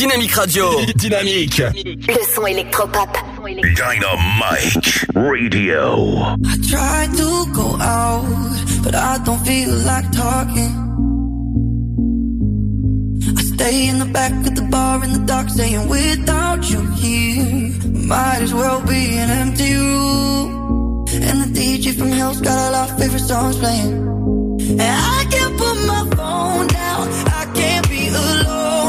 Dynamique Radio. Dynamique. Le son électropop. Dynamite Radio. I tried to go out, but I don't feel like talking. I stay in the back of the bar in the dark, saying without you here, might as well be an empty room. And the DJ from hell's got all our favorite songs playing. And I can't put my phone down, I can't be alone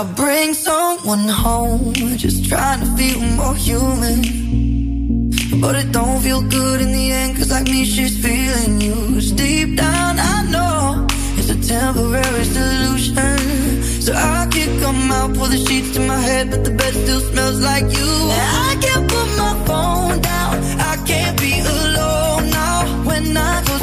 I'll bring someone home, just trying to feel more human. But it don't feel good in the end, cause like me, she's feeling you. Deep down, I know it's a temporary solution. So I can come out, pull the sheets to my head, but the bed still smells like you. And I can't put my phone down, I can't be alone now. When I close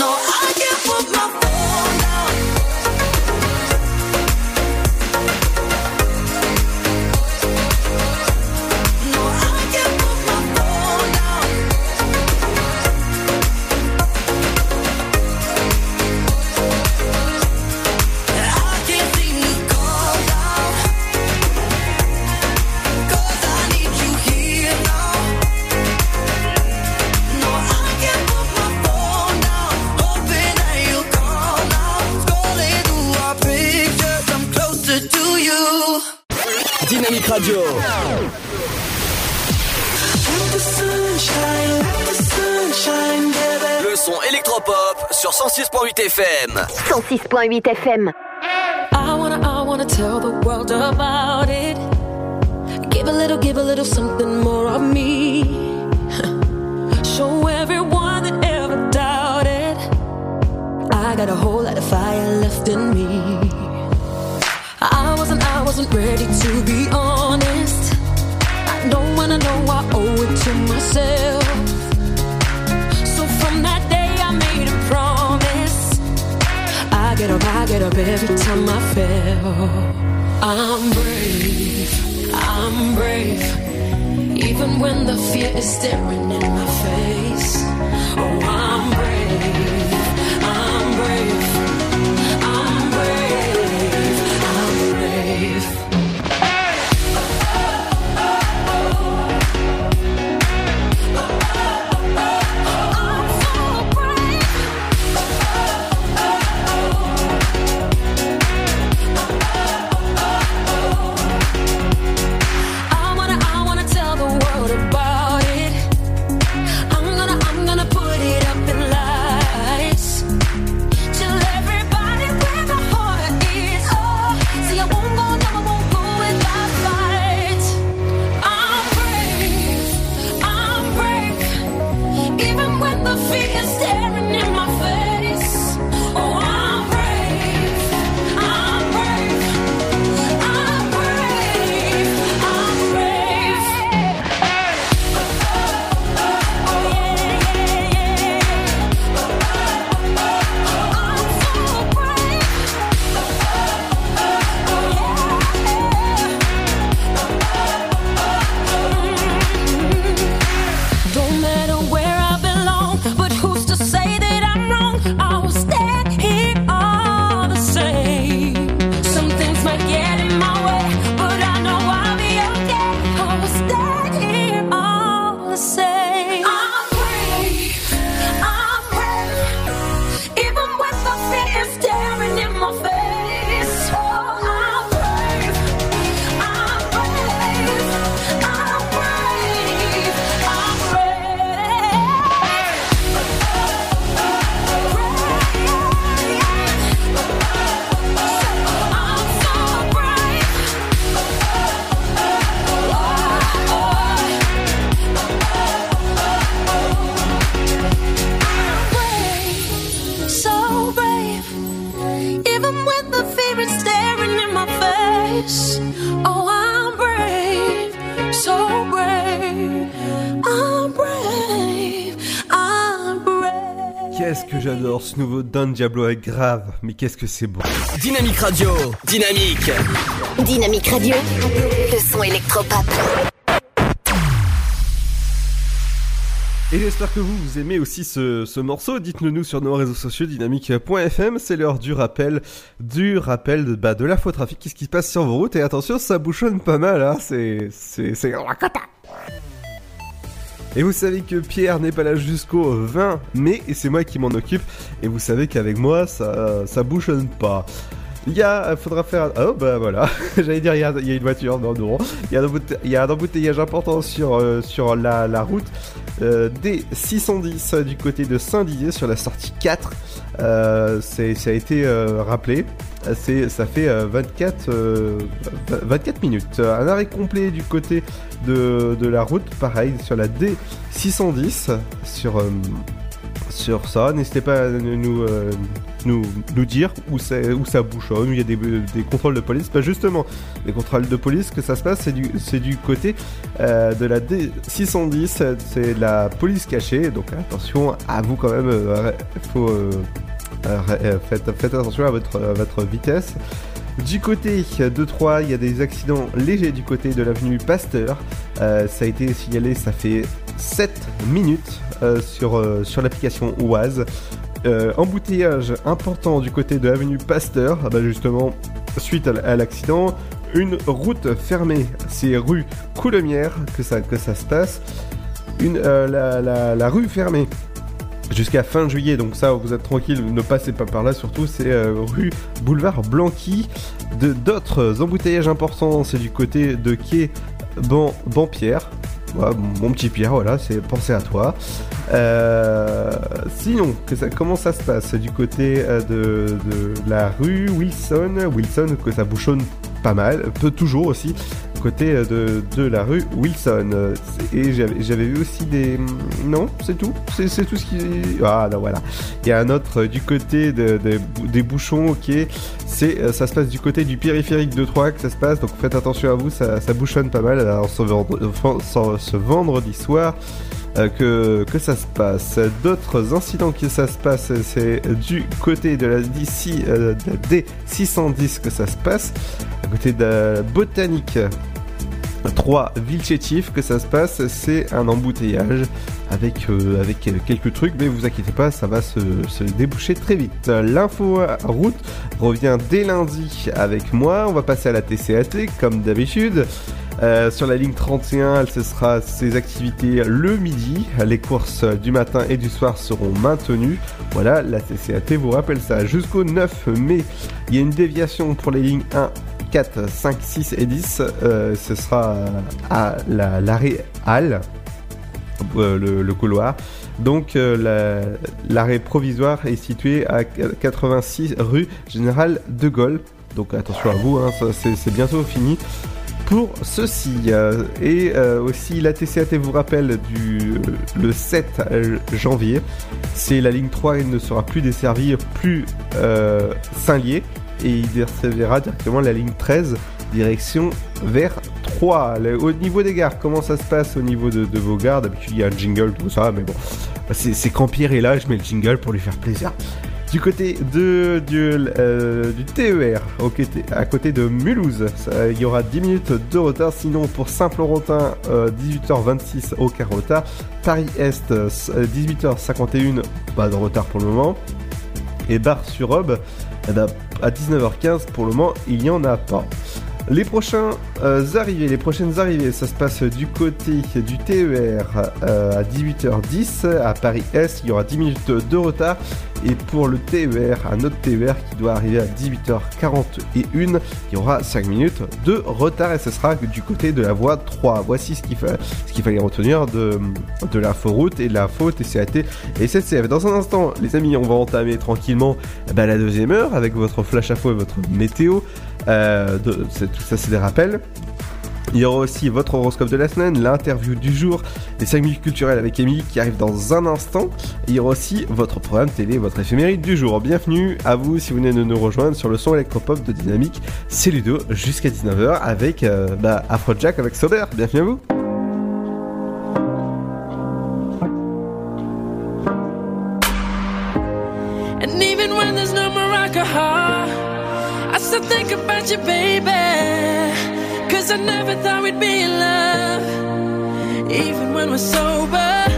know 106.8 FM. 106.8 FM. I wanna, I wanna tell the world about it. Give a little, give a little something more of me. Show everyone that ever doubted. I got a whole lot of fire left in me. I wasn't, I wasn't ready to be honest. I know when I know I owe it to myself. Get up, I get up every time I fail. I'm brave, I'm brave. Even when the fear is staring in my face. Oh, I'm brave, qu'est-ce que j'adore ce nouveau Don Diablo est grave, mais qu'est-ce que c'est beau. Dynamique Radio, dynamique. Dynamique Radio, le son électropop. Et j'espère que vous, vous aimez aussi ce, ce morceau. Dites-le nous sur nos réseaux sociaux dynamique.fm. C'est l'heure du rappel, du rappel de, bah, de l'infotrafic. Qu'est-ce qui se passe sur vos routes? Et attention, ça bouchonne pas mal, hein. C'est, c'est, c'est Et vous savez que Pierre n'est pas là jusqu'au 20 mai et c'est moi qui m'en occupe. Et vous savez qu'avec moi, ça, ça bouchonne pas. Il y a, faudra faire. Oh bah voilà, j'allais dire il y, a, une voiture, non non. Il y a un, il y a un embouteillage important sur euh, sur la, la route euh, des 610 du côté de Saint-Dizier sur la sortie 4. Euh, c'est, ça a été euh, rappelé. Ça fait euh, 24, euh, 24 minutes. Un arrêt complet du côté de, de la route, pareil, sur la D610, sur, euh, sur ça. N'hésitez pas à nous, euh, nous, dire où, ça bouchonne, il y a des, contrôles de police. Bah justement, les contrôles de police, que ça se passe, c'est du, côté euh, de la D610, c'est la police cachée. Donc attention à vous quand même, euh, faites, faites attention à votre, vitesse. Du côté de Troyes, il y a des accidents légers du côté de l'avenue Pasteur. Ça a été signalé, ça fait 7 minutes euh, sur, euh, sur l'application Oise. Euh, embouteillage important du côté de l'avenue Pasteur, Ah bah justement, suite à l'accident. Une route fermée, c'est rue Coulemière que ça, que ça se passe. Une, la, la- rue fermée jusqu'à fin juillet, donc ça vous êtes tranquille, ne passez pas par là, surtout c'est rue Boulevard Blanqui. D'autres embouteillages importants, c'est du côté de quai Ban, Banpierre. Mon petit Pierre, voilà, c'est pensé à toi. Euh, sinon, comment ça se passe du côté euh, de, de la rue Wilson? Wilson, que ça bouchonne pas mal, peut toujours aussi, côté euh, de, de la rue Wilson. Euh, Et j'avais vu aussi des... Non, c'est tout? C'est tout ce qui... Ah, non, voilà. Il y a un autre euh, du côté de, de- des bouchons, ok. C'est, ça se passe du côté du périphérique de Troyes que ça se passe, donc faites attention à vous, ça, ça bouchonne pas mal alors, ce, ce- vendredi soir. que, que ça se passe. D'autres incidents que ça se passe, c'est du côté de la DC, euh, de la D610 que ça se passe, à côté de la Botanique 3 villes chétifs que ça se passe, c'est un embouteillage avec, euh, avec quelques trucs, mais vous inquiétez pas, ça va se, se déboucher très vite. L'info route revient dès lundi avec moi, on va passer à la TCAT comme d'habitude. Euh, sur la ligne 31, ce sera ses activités le midi. Les courses du matin et du soir seront maintenues. Voilà, la TCAT vous rappelle ça. Jusqu'au 9 mai, il y a une déviation pour les lignes 1, 4, 5, 6 et 10. Euh, ce sera à la- l'arrêt Halle, euh, le, couloir. Donc euh, la- l'arrêt provisoire est situé à 86 rue Général de Gaulle. Donc attention à vous, hein, c'est bientôt fini pour ceci. Euh, et euh, aussi la TCAT vous rappelle du le 7 janvier, c'est la ligne 3 elle ne sera plus desservie plus euh, Saint-Lié et il desservira directement la ligne 13 direction vers 3. Le- au niveau des gares, comment ça se passe au niveau de, vos gares? D'habitude il y a un jingle, tout ça, mais bon, c'est quand Pierre est là, je mets le jingle pour lui faire plaisir. Du côté de, du, euh, TER, au à côté de Mulhouse, il y aura 10 minutes de retard. Sinon, pour Saint-Florentin, euh, 18h26, aucun retard. Paris-Est, euh, 18h51, pas de retard pour le moment. Et Bar-sur-Aube, à 19h15, pour le moment, il n'y en a pas. Les prochains euh, les prochaines arrivées, ça se passe du côté du TER euh, à 18h10 à Paris Est, il y aura 10 minutes de retard et pour le TER, un autre TER qui doit arriver à 18h41, il y aura 5 minutes de retard et ce sera du côté de la voie 3. Voici ce qu'il fallait retenir de, de l'inforoute et de l'info TCAT et SNCF. Dans un instant, les amis, on va entamer tranquillement ben, la deuxième heure avec votre flash info et votre météo. Euh, tout ça, c'est des rappels. Il y aura aussi votre horoscope de la semaine, l'interview du jour, les 5 minutes culturelles avec Émilie qui arrive dans un instant. Il y aura aussi votre programme télé, votre éphéméride du jour. Bienvenue à vous si vous venez de nous rejoindre sur le son électropop de Dynamique. C'est Ludo jusqu'à 19h avec euh, bah, Afrojack avec Sober. Bienvenue à vous. You, baby. Cause I never thought we'd be in love. Even when we're sober.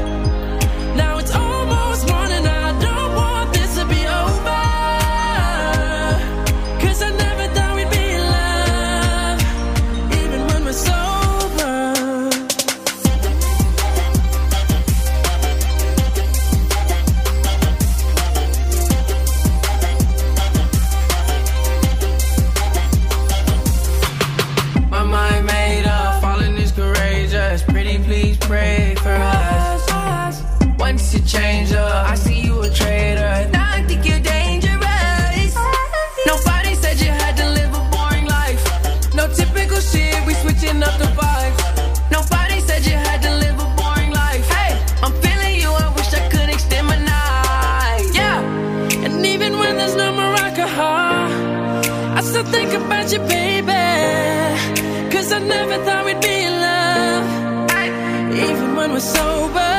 Never thought we'd be in love. Even when we're sober.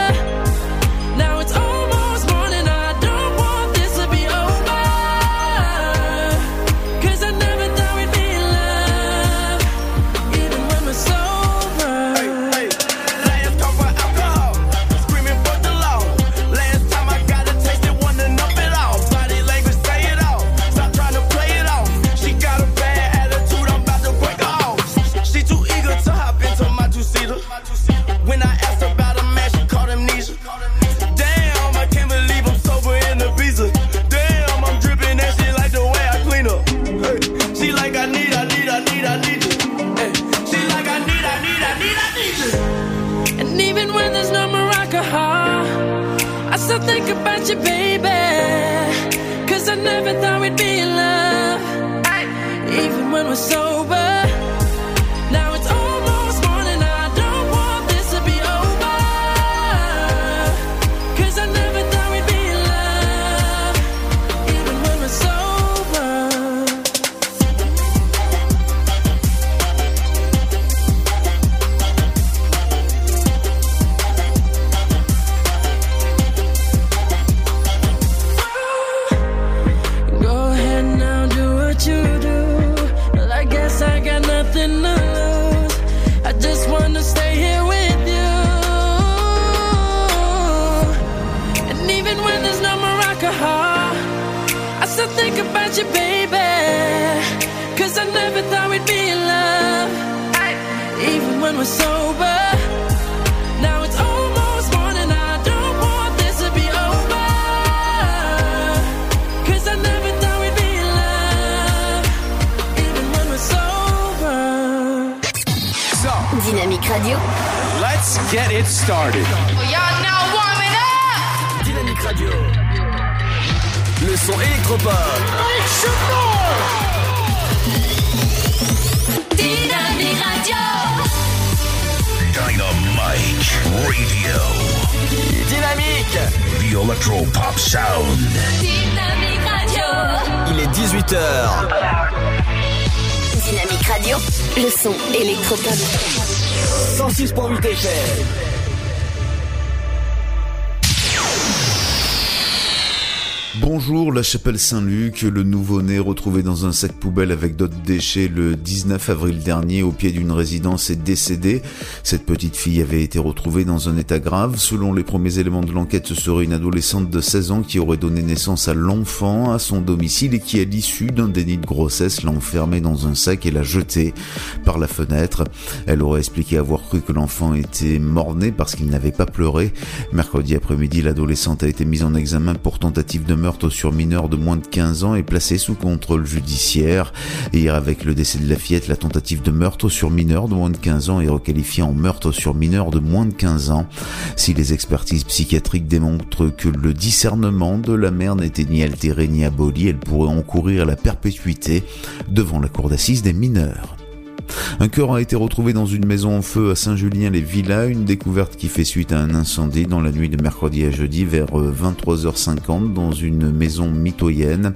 About you, baby. Cause I never thought we'd be in love. Even when we're sober. Chapelle Saint-Luc, le nouveau-né retrouvé dans un sac poubelle avec d'autres déchets le 19 avril dernier au pied d'une résidence est décédé. Cette petite fille avait été retrouvée dans un état grave. Selon les premiers éléments de l'enquête, ce serait une adolescente de 16 ans qui aurait donné naissance à l'enfant à son domicile et qui, à l'issue d'un déni de grossesse, l'a enfermé dans un sac et l'a jeté par la fenêtre. Elle aurait expliqué avoir cru que l'enfant était mort-né parce qu'il n'avait pas pleuré. Mercredi après-midi, l'adolescente a été mise en examen pour tentative de meurtre sur mineur de moins de 15 ans et placée sous contrôle judiciaire. Hier, avec le décès de la fillette, la tentative de meurtre sur mineur de moins de 15 ans est requalifiée en meurtre sur mineur de moins de 15 ans. Si les expertises psychiatriques démontrent que le discernement de la mère n'était ni altéré ni aboli, elle pourrait encourir la perpétuité devant la cour d'assises des mineurs. Un corps a été retrouvé dans une maison en feu à Saint-Julien-les-Villas, une découverte qui fait suite à un incendie dans la nuit de mercredi à jeudi vers 23h50 dans une maison mitoyenne.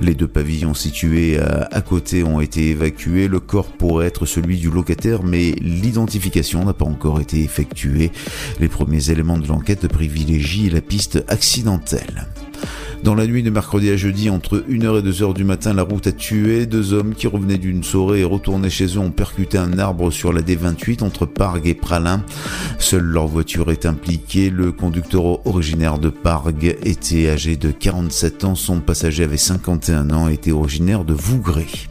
Les deux pavillons situés à, à côté ont été évacués. Le corps pourrait être celui du locataire, mais l'identification n'a pas encore été effectuée. Les premiers éléments de l'enquête privilégient la piste accidentelle. Dans la nuit de mercredi à jeudi, entre 1h et 2h du matin, la route a tué deux hommes qui revenaient d'une soirée et retournaient chez eux ont percuté un arbre sur la D28 entre Pargues et Pralin. Seule leur voiture est impliquée. Le conducteur originaire de Pargues était âgé de 47 ans. Son passager avait 51 ans et était originaire de Vougray.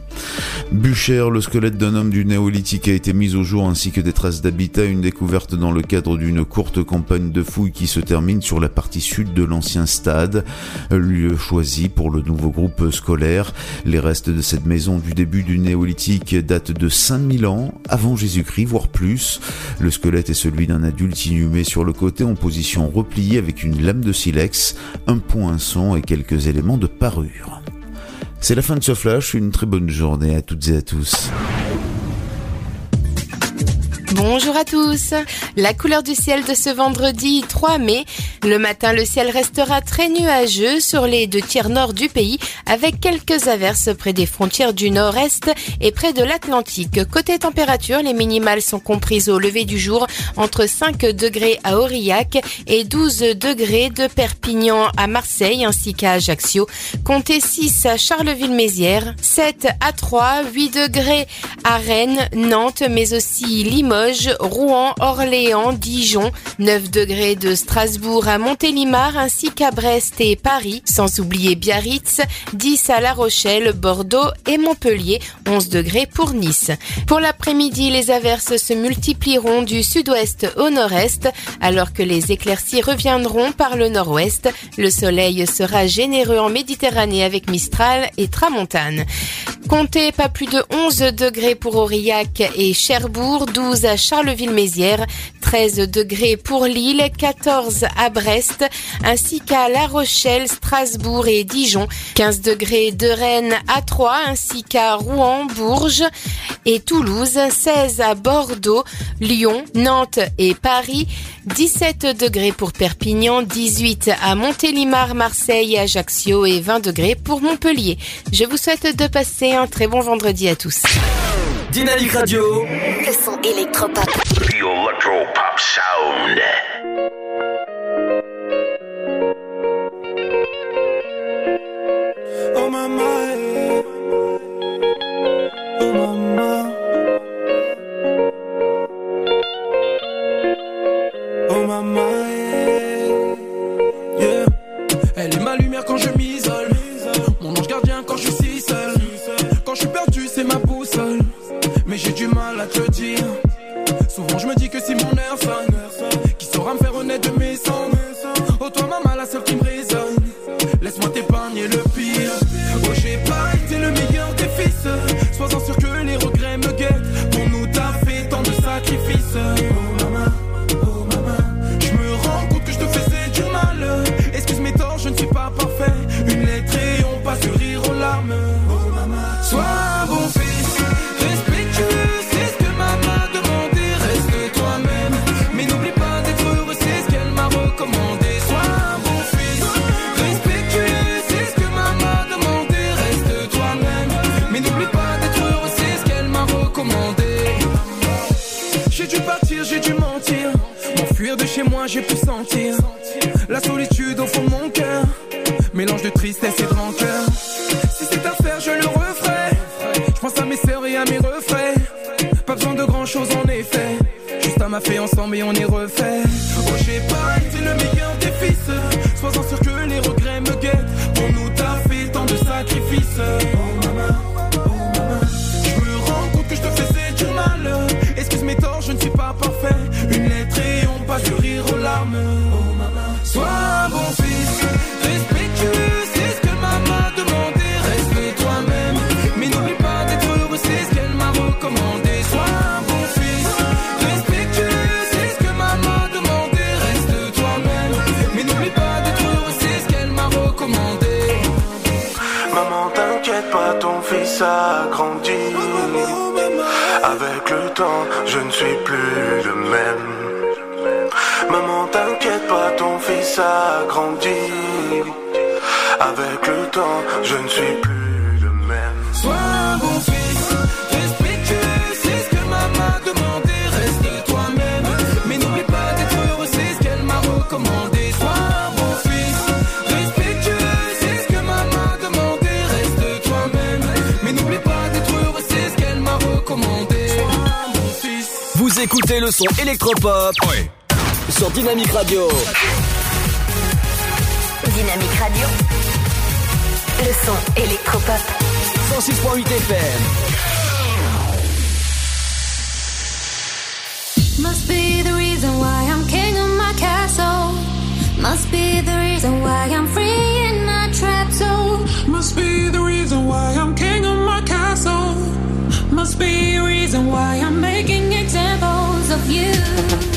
Bûcher, le squelette d'un homme du néolithique a été mis au jour ainsi que des traces d'habitat, une découverte dans le cadre d'une courte campagne de fouilles qui se termine sur la partie sud de l'ancien stade, lieu choisi pour le nouveau groupe scolaire. Les restes de cette maison du début du néolithique datent de 5000 ans avant Jésus-Christ, voire plus. Le squelette est celui d'un adulte inhumé sur le côté en position repliée avec une lame de silex, un poinçon et quelques éléments de parure. C'est la fin de ce flash, une très bonne journée à toutes et à tous. Bonjour à tous. La couleur du ciel de ce vendredi 3 mai. Le matin, le ciel restera très nuageux sur les deux tiers nord du pays avec quelques averses près des frontières du nord-est et près de l'Atlantique. Côté température, les minimales sont comprises au lever du jour entre 5 degrés à Aurillac et 12 degrés de Perpignan à Marseille ainsi qu'à Ajaccio. Comptez 6 à Charleville-Mézières, 7 à 3, 8 degrés à Rennes, Nantes mais aussi Limoges, Rouen, Orléans, Dijon, 9 degrés de Strasbourg à Montélimar ainsi qu'à Brest et Paris, sans oublier Biarritz, 10 à La Rochelle, Bordeaux et Montpellier, 11 degrés pour Nice. Pour l'après-midi, les averses se multiplieront du sud-ouest au nord-est, alors que les éclaircies reviendront par le nord-ouest. Le soleil sera généreux en Méditerranée avec Mistral et Tramontane. Comptez pas plus de 11 degrés pour Aurillac et Cherbourg, 12 à Charleville-Mézières, 13 degrés pour Lille, 14 à Brest, ainsi qu'à La Rochelle, Strasbourg et Dijon, 15 degrés de Rennes à Troyes, ainsi qu'à Rouen, Bourges et Toulouse, 16 à Bordeaux, Lyon, Nantes et Paris, 17 degrés pour Perpignan, 18 à Montélimar, Marseille, Ajaccio et 20 degrés pour Montpellier. Je vous souhaite de passer un très bon vendredi à tous. Dynamique Radio. Le son électropop. The Electro Pop Sound. J'ai pu sentir la solitude au fond de mon cœur. Mélange de tristesse et de rancœur. Si c'est à faire, je le referai. Je pense à mes sœurs et à mes refrains. Pas besoin de grand chose en effet. Juste à ma fait ensemble et on est refait. Grandi. Avec le temps, je ne suis plus le même. Maman, t'inquiète pas, ton fils a grandi. Avec le temps, je ne suis plus écoutez le son électropop sur Dynamique Radio. Dynamique Radio. Le son électropop. 106.8 FM. Must be the reason why I'm king of my castle. Must be the reason why I'm free in my trap zone. Must be the reason why I'm king of my castle. Must be a reason why I'm making examples of you.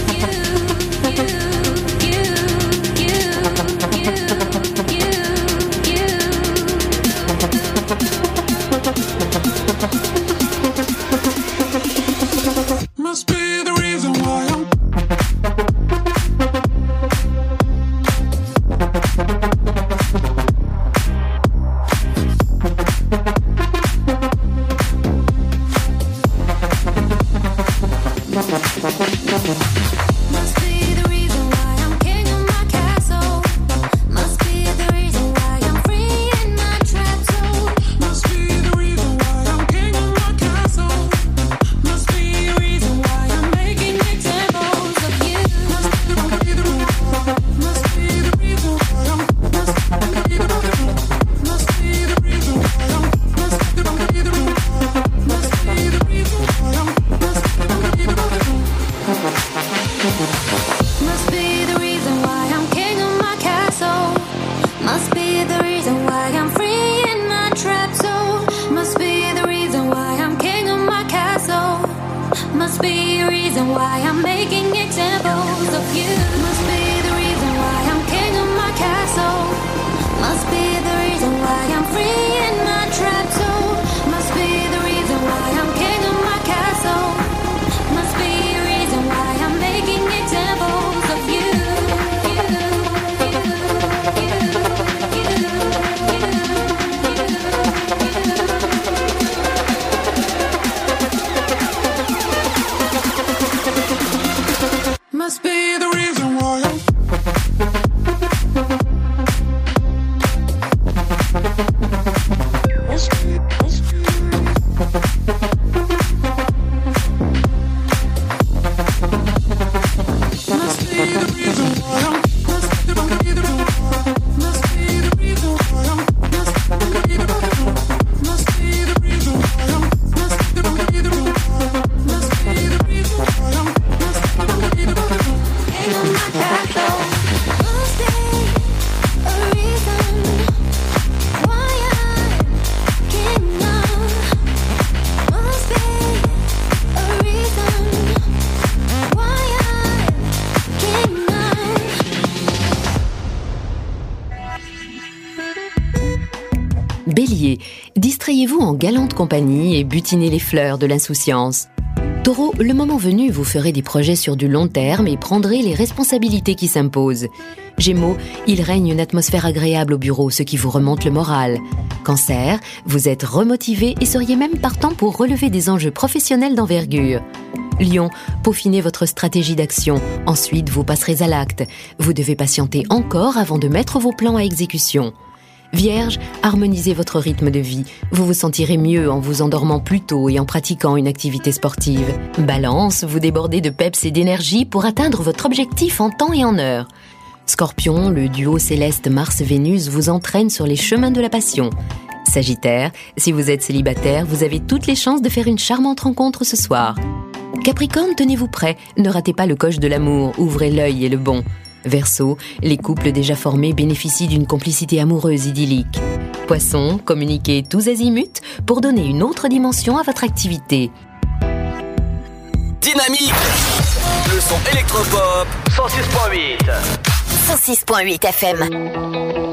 Galante compagnie et butinez les fleurs de l'insouciance. Taureau, le moment venu, vous ferez des projets sur du long terme et prendrez les responsabilités qui s'imposent. Gémeaux, il règne une atmosphère agréable au bureau, ce qui vous remonte le moral. Cancer, vous êtes remotivé et seriez même partant pour relever des enjeux professionnels d'envergure. Lion, peaufinez votre stratégie d'action. Ensuite, vous passerez à l'acte. Vous devez patienter encore avant de mettre vos plans à exécution. Vierge, harmonisez votre rythme de vie. Vous vous sentirez mieux en vous endormant plus tôt et en pratiquant une activité sportive. Balance, vous débordez de peps et d'énergie pour atteindre votre objectif en temps et en heure. Scorpion, le duo céleste Mars-Vénus vous entraîne sur les chemins de la passion. Sagittaire, si vous êtes célibataire, vous avez toutes les chances de faire une charmante rencontre ce soir. Capricorne, tenez-vous prêt, ne ratez pas le coche de l'amour, ouvrez l'œil et le bon. Verseau, les couples déjà formés bénéficient d'une complicité amoureuse idyllique. Poisson, communiquez tous azimuts pour donner une autre dimension à votre activité. Dynamique Le son électropop 106.8 106.8 FM.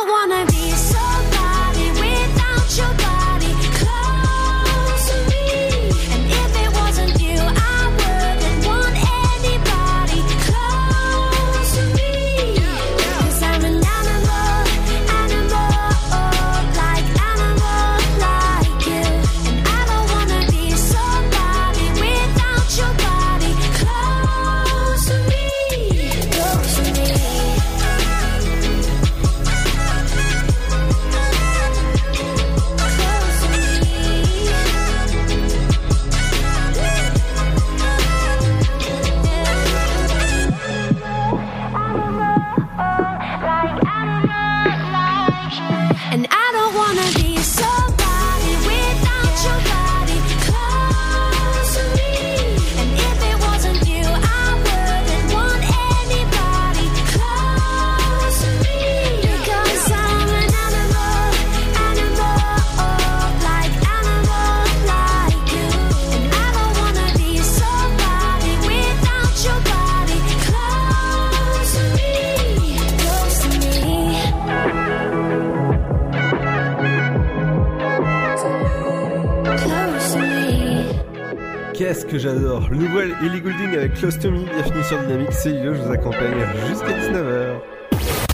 Qu'est-ce que j'adore Le nouvel Ellie Goulding avec Close to Me, bienvenue sur Dynamique, c'est Lilo, je vous accompagne jusqu'à 19h.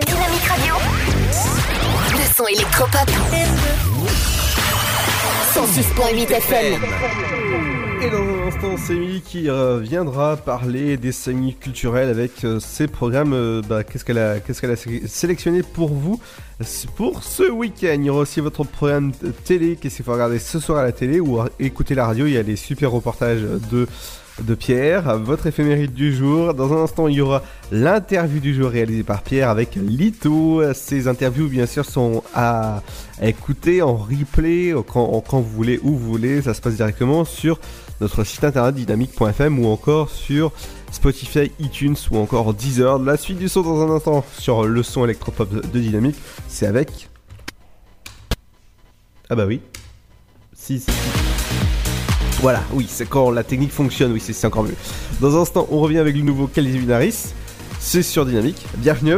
Dynamique Radio. Le son électropop. 106.8 FM. Et dans un instant, c'est Émilie qui euh, viendra parler des saignées culturels avec euh, ses programmes. euh, bah, qu'est-ce qu'elle a, sélectionné pour vous pour ce week-end Il y aura aussi votre programme télé. Qu'est-ce qu'il faut regarder ce soir à la télé ou écouter la radio Il y a des super reportages de Pierre, votre éphéméride du jour. Dans un instant, il y aura l'interview du jour réalisée par Pierre avec Lito. Ces interviews, bien sûr, sont à écouter en replay quand vous voulez, où vous voulez. Ça se passe directement sur notre site internet dynamique.fm ou encore sur Spotify, iTunes ou encore Deezer. La suite du son dans un instant sur le son électropop de Dynamique, c'est avec... Ah bah oui. Si, si. Voilà, oui, c'est quand la technique fonctionne, oui, c'est encore mieux. Dans un instant, on revient avec le nouveau Calvin. C'est sur Dynamique. Bienvenue.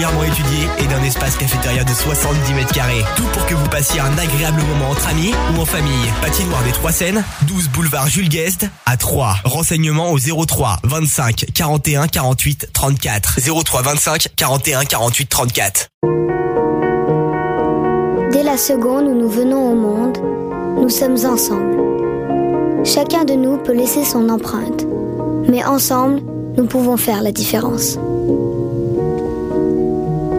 et d'un espace cafétéria de 70 mètres carrés. Tout pour que vous passiez un agréable moment entre amis ou en famille. Patinoire des Trois Seines, 12 boulevard Jules Guest à 3. Renseignements au 03 25 41 48 34. 03 25 41 48 34. Dès la seconde où nous venons au monde, nous sommes ensemble. Chacun de nous peut laisser son empreinte, mais ensemble, nous pouvons faire la différence.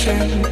ocean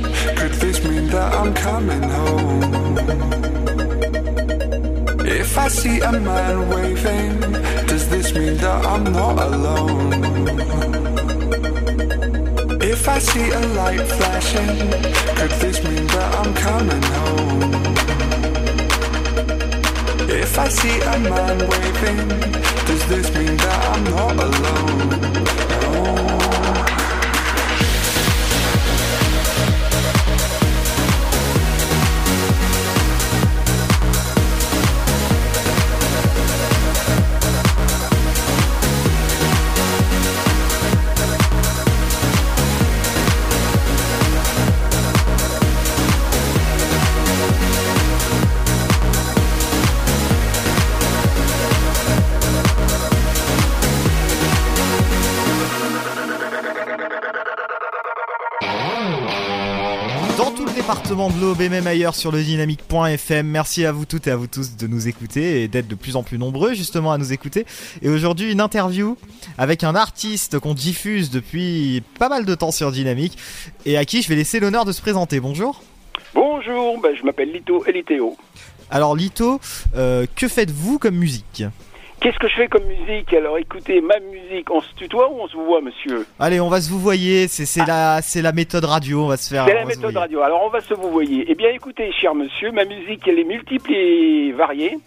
sur le dynamique.fm. Merci à vous toutes et à vous tous de nous écouter et d'être de plus en plus nombreux justement à nous écouter. Et aujourd'hui une interview avec un artiste qu'on diffuse depuis pas mal de temps sur Dynamique et à qui je vais laisser l'honneur de se présenter. Bonjour. Bonjour, ben, je m'appelle Lito Elitéo. Alors Lito, euh, que faites-vous comme musique? Qu'est-ce que je fais comme musique? Alors écoutez, ma musique, on se tutoie ou on se voit, monsieur Allez, on va se vous voyer, c'est c'est la, c'est la méthode radio, on va se faire... C'est la méthode radio. Alors on va se vous voyer. Eh bien écoutez, cher monsieur, ma musique, elle est multiple et variée.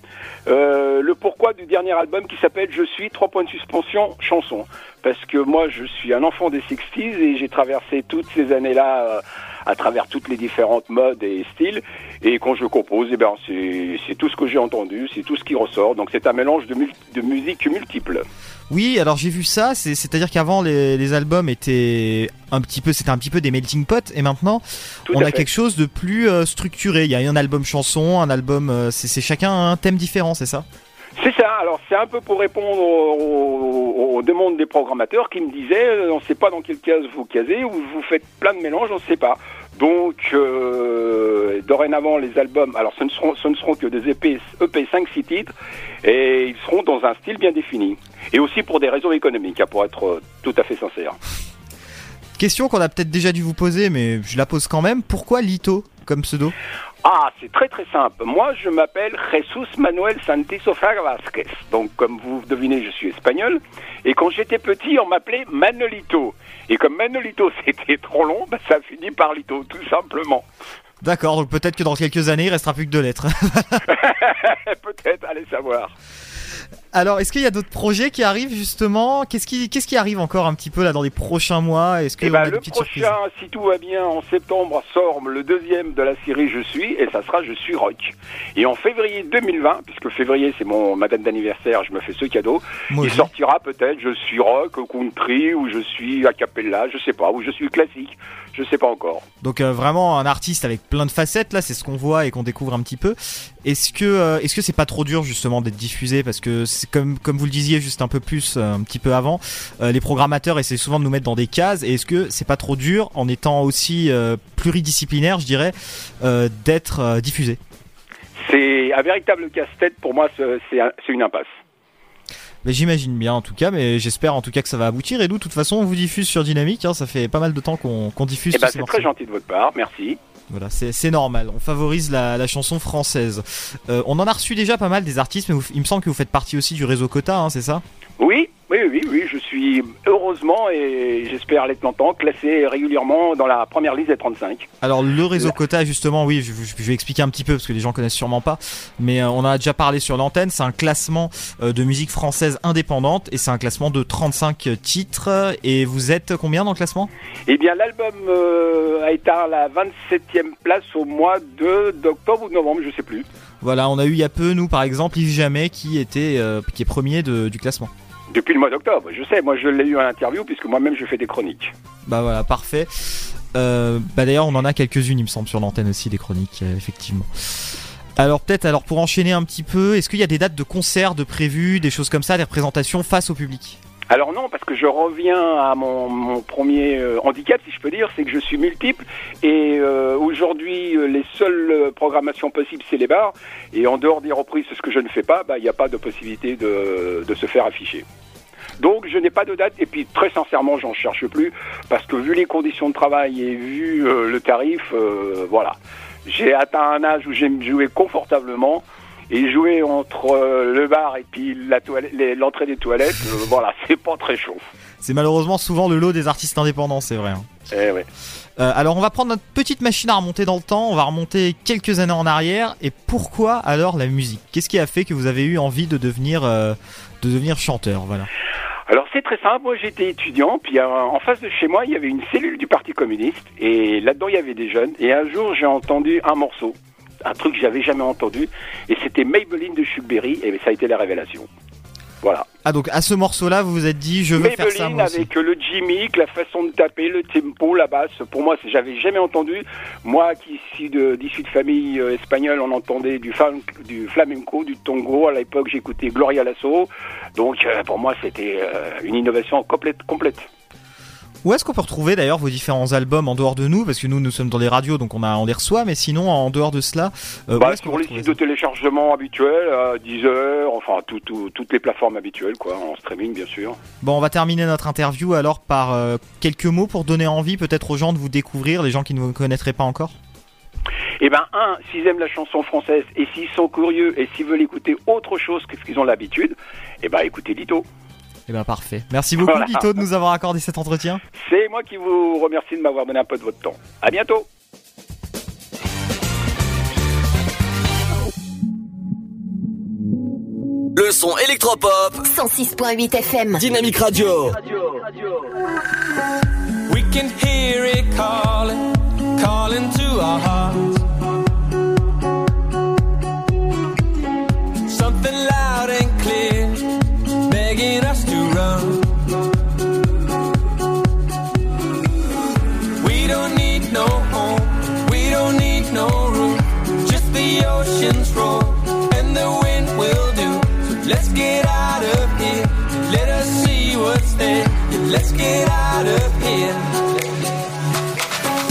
Euh, le pourquoi du dernier album qui s'appelle Je suis, trois points de suspension, chanson. Parce que moi, je suis un enfant des 60s et j'ai traversé toutes ces années-là euh, à travers toutes les différentes modes et styles. Et quand je compose, eh ben, c'est tout ce que j'ai entendu, c'est tout ce qui ressort. Donc c'est un mélange de, mul- de musique multiple. Oui, alors j'ai vu ça, c'est- c'est-à-dire qu'avant les, les albums étaient un petit peu, c'était un petit peu des melting pot, et maintenant Tout on a fait. quelque chose de plus euh, structuré. Il y a un album chanson, un album, euh, c'est chacun un thème différent, c'est ça? C'est ça, alors c'est un peu pour répondre aux, demandes des programmateurs qui me disaient euh, on ne sait pas dans quelle case vous casez ou vous faites plein de mélanges, on ne sait pas. Donc euh, dorénavant les albums, alors ce ne seront, ce ne seront que des EP, EP 5-6 titres et ils seront dans un style bien défini. Et aussi pour des raisons économiques, hein, pour être euh, tout à fait sincère. Question qu'on a peut-être déjà dû vous poser, mais je la pose quand même. Pourquoi Lito comme pseudo? Ah, c'est très très simple. Moi, je m'appelle Jesus Manuel Santisofer Vasquez. Donc, comme vous devinez, je suis espagnol. Et quand j'étais petit, on m'appelait Manolito. Et comme Manolito, c'était trop long, bah, ça a fini par Lito, tout simplement. D'accord, donc peut-être que dans quelques années il restera plus que deux lettres. Peut-être, allez savoir. Alors, est-ce qu'il y a d'autres projets qui arrivent justement? Qu'est-ce qui, qu'est-ce qui arrive encore un petit peu là dans les prochains mois? Est-ce que Eh ben, le prochain, si tout va bien, en septembre sort le deuxième de la série Je suis, et ça sera Je suis rock. Et en février 2020, puisque février c'est mon ma date d'anniversaire, je me fais ce cadeau, Moi il aussi. sortira peut-être Je suis rock, country, ou Je suis a cappella, je sais pas, ou Je suis classique, je sais pas encore. Donc euh, vraiment un artiste avec plein de facettes là, c'est ce qu'on voit et qu'on découvre un petit peu. Est-ce que euh, est-ce que c'est pas trop dur justement d'être diffusé? Parce que c'est comme comme vous le disiez juste un peu plus euh, un petit peu avant, euh, les programmateurs essaient souvent de nous mettre dans des cases et est-ce que c'est pas trop dur en étant aussi euh, pluridisciplinaire, je dirais, euh, d'être diffusé? C'est un véritable casse-tête pour moi, c'est une impasse. Mais j'imagine bien en tout cas, mais j'espère en tout cas que ça va aboutir. Et nous, de toute façon, on vous diffuse sur Dynamique. hein, ça fait pas mal de temps qu'on qu'on diffuse. Eh ben, c'est très gentil de votre part, merci. Voilà, c'est c'est normal. On favorise la, la chanson française. Euh, on en a reçu déjà pas mal des artistes, mais vous- il me semble que vous faites partie aussi du réseau Quota, hein, c'est ça? Oui, oui, oui, oui, je suis heureusement et j'espère l'être longtemps classé régulièrement dans la première liste des 35. Alors le réseau Quota, justement, oui, je, je- je vais expliquer un petit peu parce que les gens connaissent sûrement pas. Mais euh, on en a déjà parlé sur l'antenne. C'est un classement euh, de musique française indépendante et c'est un classement de 35 titres. Et vous êtes combien dans le classement? Eh bien, l'album euh, a été à la 27e place au mois de d'octobre ou de novembre, je sais plus. Voilà, on a eu il y a peu, nous par exemple, Yves Jamais qui était euh, qui est premier de- du classement. Depuis le mois d'octobre, je sais, moi je l'ai eu en interview puisque moi-même je fais des chroniques. Bah voilà, parfait. Euh, bah d'ailleurs, on en a quelques-unes, il me semble, sur l'antenne aussi, des chroniques, euh, effectivement. Alors peut-être, alors pour enchaîner un petit peu, est-ce qu'il y a des dates de concerts de prévues, des choses comme ça, des représentations face au public? Alors non, parce que je reviens à mon, premier euh, handicap, si je peux dire, c'est que je suis multiple et euh, aujourd'hui euh, les seules programmations possibles c'est les bars et en dehors des reprises, ce que je ne fais pas, bah, il n'y a pas de possibilité de, se faire afficher. Donc je n'ai pas de date et puis très sincèrement j'en cherche plus parce que vu les conditions de travail et vu le tarif, voilà, j'ai atteint un âge où j'aime jouer confortablement et jouer entre euh, le bar et puis l'entrée des toilettes, euh, voilà, c'est pas très chaud. C'est malheureusement souvent le lot des artistes indépendants, c'est vrai. hein. Eh ouais. Euh, alors on va prendre notre petite machine à remonter dans le temps, on va remonter quelques années en arrière. Et pourquoi alors la musique? Qu'est-ce qui a fait que vous avez eu envie de devenir, euh, de devenir chanteur? Voilà. Alors c'est très simple, moi j'étais étudiant, puis en face de chez moi il y avait une cellule du Parti communiste, et là-dedans il y avait des jeunes, et un jour j'ai entendu un morceau, un truc que j'avais jamais entendu, et c'était Maybelline de Chuck Berry, et ça a été la révélation. Voilà. Ah donc à ce morceau-là, vous vous êtes dit je veux faire ça Maybelline moi aussi. avec le gimmick, la façon de taper, le tempo, la basse, pour moi j'avais jamais entendu. Moi qui suis de, d'issue de famille euh, espagnole, on entendait du flamenco, du tango, à l'époque j'écoutais Gloria Lasso, donc euh, pour moi c'était euh, une innovation complète. complète. Où est-ce qu'on peut retrouver d'ailleurs vos différents albums en dehors de nous? Parce que nous, nous sommes dans les radios, donc on, a, on les reçoit, mais sinon, en dehors de cela, euh, Bah, sur les sites de téléchargement habituels, euh, Deezer, enfin tout, tout- toutes les plateformes habituelles, quoi, en streaming bien sûr. Bon, on va terminer notre interview alors par euh, quelques mots pour donner envie peut-être aux gens de vous découvrir, les gens qui ne vous connaîtraient pas encore? Eh ben, un, s'ils aiment la chanson française et s'ils sont curieux et s'ils veulent écouter autre chose que ce qu'ils ont l'habitude, eh ben, écoutez Lito. Eh ben parfait. Merci beaucoup Voilà. Lito de nous avoir accordé cet entretien. C'est moi qui vous remercie de m'avoir donné un peu de votre temps. À bientôt. Le son électropop. 106.8 FM. Dynamique Radio. We can hear it calling, calling to our hearts. Something loud and clear, begging run. We don't need no home, we don't need no room, just the ocean's roar and the wind will do. So let's get out of here, let us see what's there. Yeah, let's get out of here.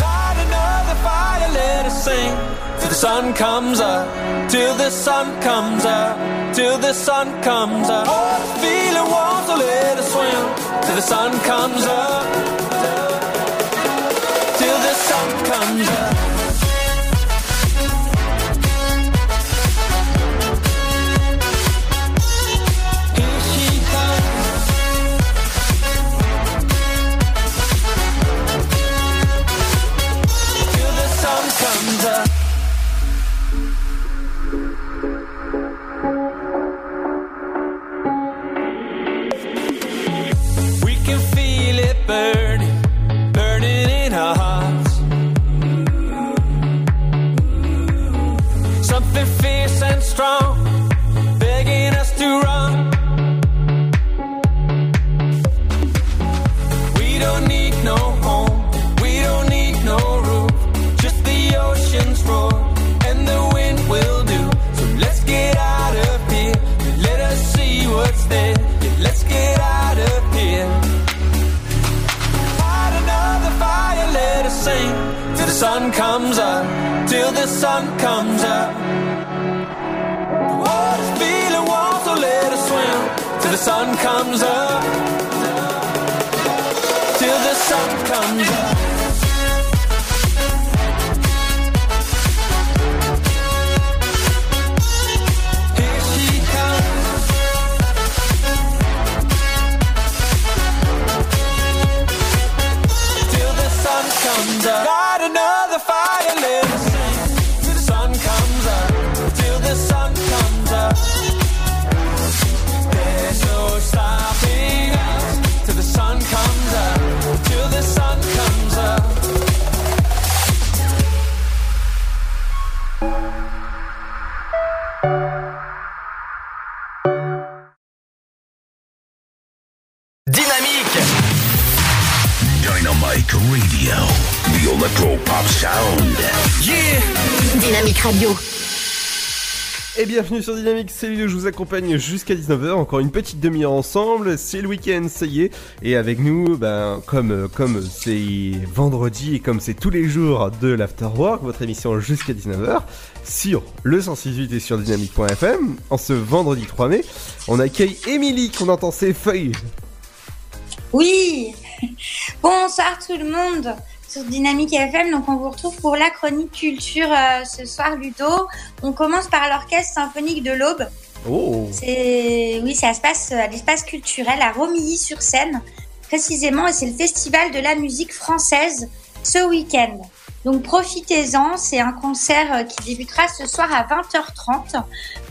Light another fire, let us sing the sun comes up, till the sun comes up, till the sun comes up. Oh, feeling warm, so let us swim till the sun comes up, till the sun comes up. Sun comes up, till the sun comes up. The water's feeling warm, so let us swim till the sun comes up. Till the sun comes up. Sound. Yeah Dynamique Radio. Et bienvenue sur Dynamique, c'est Lilo, je vous accompagne jusqu'à 19h, encore une petite demi-heure ensemble, c'est le week-end, ça y est, et avec nous, ben, comme comme c'est vendredi et comme c'est tous les jours de l'Afterwork, votre émission jusqu'à 19h, sur le 168 et sur dynamique.fm, en ce vendredi 3 mai, on accueille Émilie, qu'on entend ses feuilles. Oui Bonsoir tout le monde sur Dynamique FM. Donc on vous retrouve pour la chronique culture euh, ce soir, Ludo. On commence par l'orchestre symphonique de l'Aube. Oh C'est oui, ça se passe à l'espace culturel à Romilly-sur-Seine, précisément, et c'est le festival de la musique française ce week-end. Donc profitez-en, c'est un concert euh, qui débutera ce soir à 20h30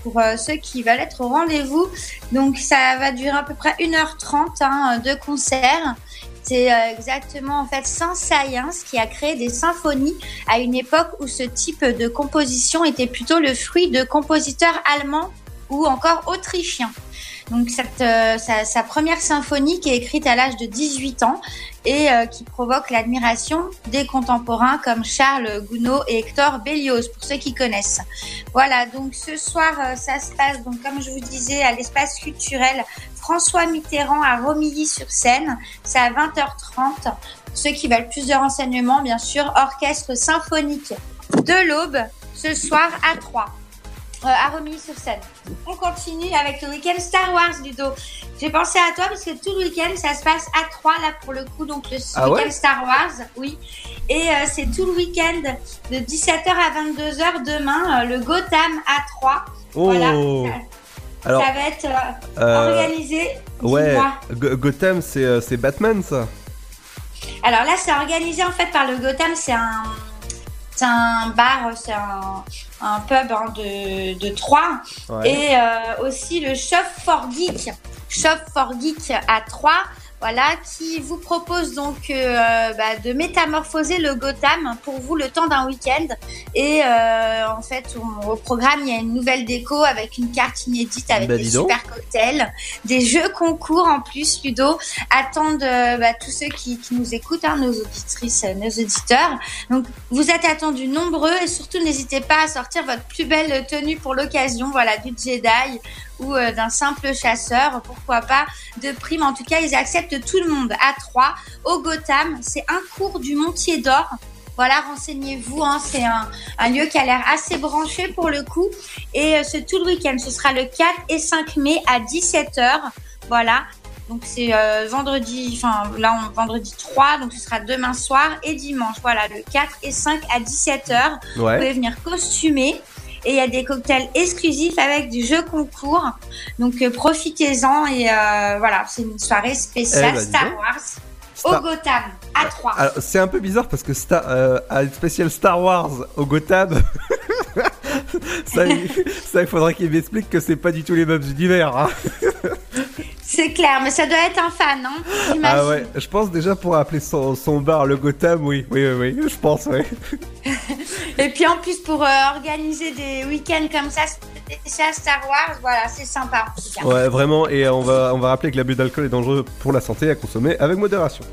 pour euh, ceux qui veulent être au rendez-vous. Donc ça va durer à peu près 1h30 hein, de concert. C'est euh, exactement en fait Saint-Saëns qui a créé des symphonies à une époque où ce type de composition était plutôt le fruit de compositeurs allemands ou encore autrichiens. Donc cette, euh, sa, première symphonie qui est écrite à l'âge de 18 ans et euh, qui provoque l'admiration des contemporains comme Charles Gounod et Hector Berlioz, pour ceux qui connaissent. Voilà, donc ce soir, ça se passe, donc comme je vous disais, à l'espace culturel François Mitterrand à Romilly-sur-Seine. C'est à 20h30. Pour ceux qui veulent plus de renseignements, bien sûr, orchestre symphonique de l'Aube, ce soir à 3 euh, à Romilly-sur-Seine. On continue avec le week-end Star Wars, Ludo. J'ai pensé à toi parce que tout le week-end, ça se passe à 3 là pour le coup, donc le Ah week-end ouais? Star Wars, oui. Et euh, c'est tout le week-end de 17h à 22h demain, euh, le Gotham à 3. Oh Voilà. Alors, ça va être euh, euh, organisé. Ouais, Gotham, c'est euh, c'est Batman, ça Alors là, c'est organisé en fait par le Gotham. C'est un, un bar, c'est un, un pub hein, de, de Troyes. Ouais. Et euh, aussi le Shop for Geek. Shop for Geek à Troyes. Voilà, qui vous propose donc euh, bah, de métamorphoser le Gotham pour vous le temps d'un week-end. Et euh, en fait, on- au programme, il y a une nouvelle déco avec une carte inédite avec Bah, des super cocktails, des jeux concours en plus, Ludo, attendent euh, bah, tous ceux qui, qui nous écoutent, hein, nos auditrices, euh, nos auditeurs. Donc, vous êtes attendus nombreux et surtout n'hésitez pas à sortir votre plus belle tenue pour l'occasion, voilà, du Jedi ou euh, d'un simple chasseur, pourquoi pas, de prime. En tout cas, ils acceptent tout le monde à 3 au Gotham. C'est un cours du Montier d'Or. Voilà, renseignez-vous, hein, c'est un, un lieu qui a l'air assez branché pour le coup. Et euh, c'est tout le week-end, ce sera le 4 et 5 mai à 17h. Voilà, donc c'est euh, vendredi, enfin là on vendredi 3, donc ce sera demain soir et dimanche. Voilà, le 4 et 5 à 17h. Ouais. Vous pouvez venir costumer. Et il y a des cocktails exclusifs avec du jeu concours. Donc euh, profitez-en et euh, voilà, c'est une soirée spéciale Eh dis Star. Wars Star- au Gotham à 3. Alors, c'est un peu bizarre parce que Star, euh, un spécial Star Wars au Gotham. ça, il, ça, il faudrait qu'il m'explique que c'est pas du tout les mêmes univers. hein. C'est clair, mais ça doit être un fan, hein j'imagine. Ah ouais, je pense déjà pour appeler son, son bar le Gotham, oui, oui, oui, oui, je pense, oui. Et puis en plus pour euh, organiser des week-ends comme ça, spécial Star Wars, voilà, c'est sympa. Ouais, vraiment, et on va, on va rappeler que l'abus d'alcool est dangereux pour la santé à consommer avec modération.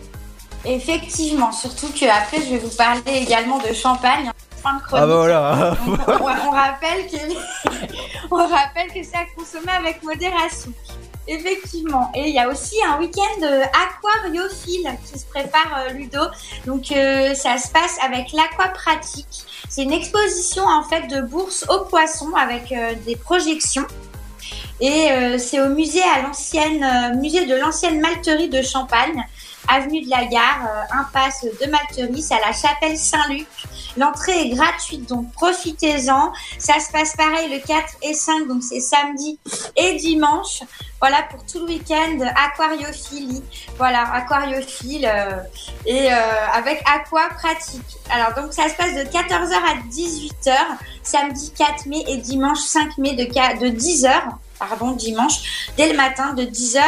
Effectivement, surtout que après je vais vous parler également de champagne. Fin de chronique. Ah bah voilà. Donc, on, on rappelle que on rappelle que c'est à consommer avec modération. Effectivement. Et il y a aussi un week-end euh, aquariophile qui se prépare euh, Ludo. Donc euh, ça se passe avec l'aquapratique. C'est une exposition en fait de bourse aux poissons avec euh, des projections. Et euh, c'est au musée à l'ancienne musée de l'ancienne malterie de Champagne, avenue de la Gare, euh, impasse de c'est à la chapelle Saint-Luc. L'entrée est gratuite, donc profitez-en. Ça se passe pareil le 4 et 5, donc c'est samedi et dimanche. Voilà pour tout le week-end, aquariophilie. Voilà, aquariophile euh, et euh, avec aqua pratique. Alors donc ça se passe de 14h à 18h, samedi 4 mai et dimanche 5 mai de, de 10h, pardon, dimanche, dès le matin de 10h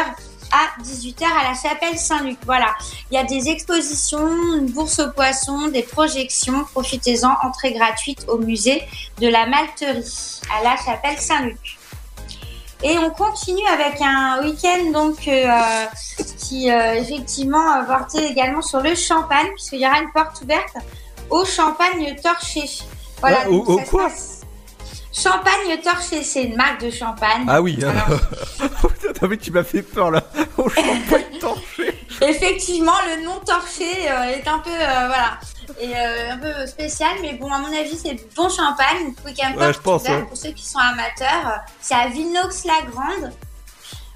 à 18h à la chapelle Saint-Luc. Voilà, il y a des expositions, une bourse aux poissons, des projections. Profitez-en, entrée gratuite au musée de la Malterie à la chapelle Saint-Luc. Et on continue avec un week-end donc euh, qui euh, effectivement euh, porté également sur le champagne puisqu'il y aura une porte ouverte au champagne torché. Voilà. Au- donc au ça se quoi passe- Champagne torché, c'est une marque de champagne. Ah oui, Alors, mais tu m'as fait peur là. Au champagne torché. Effectivement, le nom torché euh, est un peu euh, voilà et euh, un peu spécial, mais bon à mon avis c'est bon champagne. Vous pouvez quand même Ouais, je pense, faire ouais. pour ceux qui sont amateurs. C'est à Vinox-la-Grande.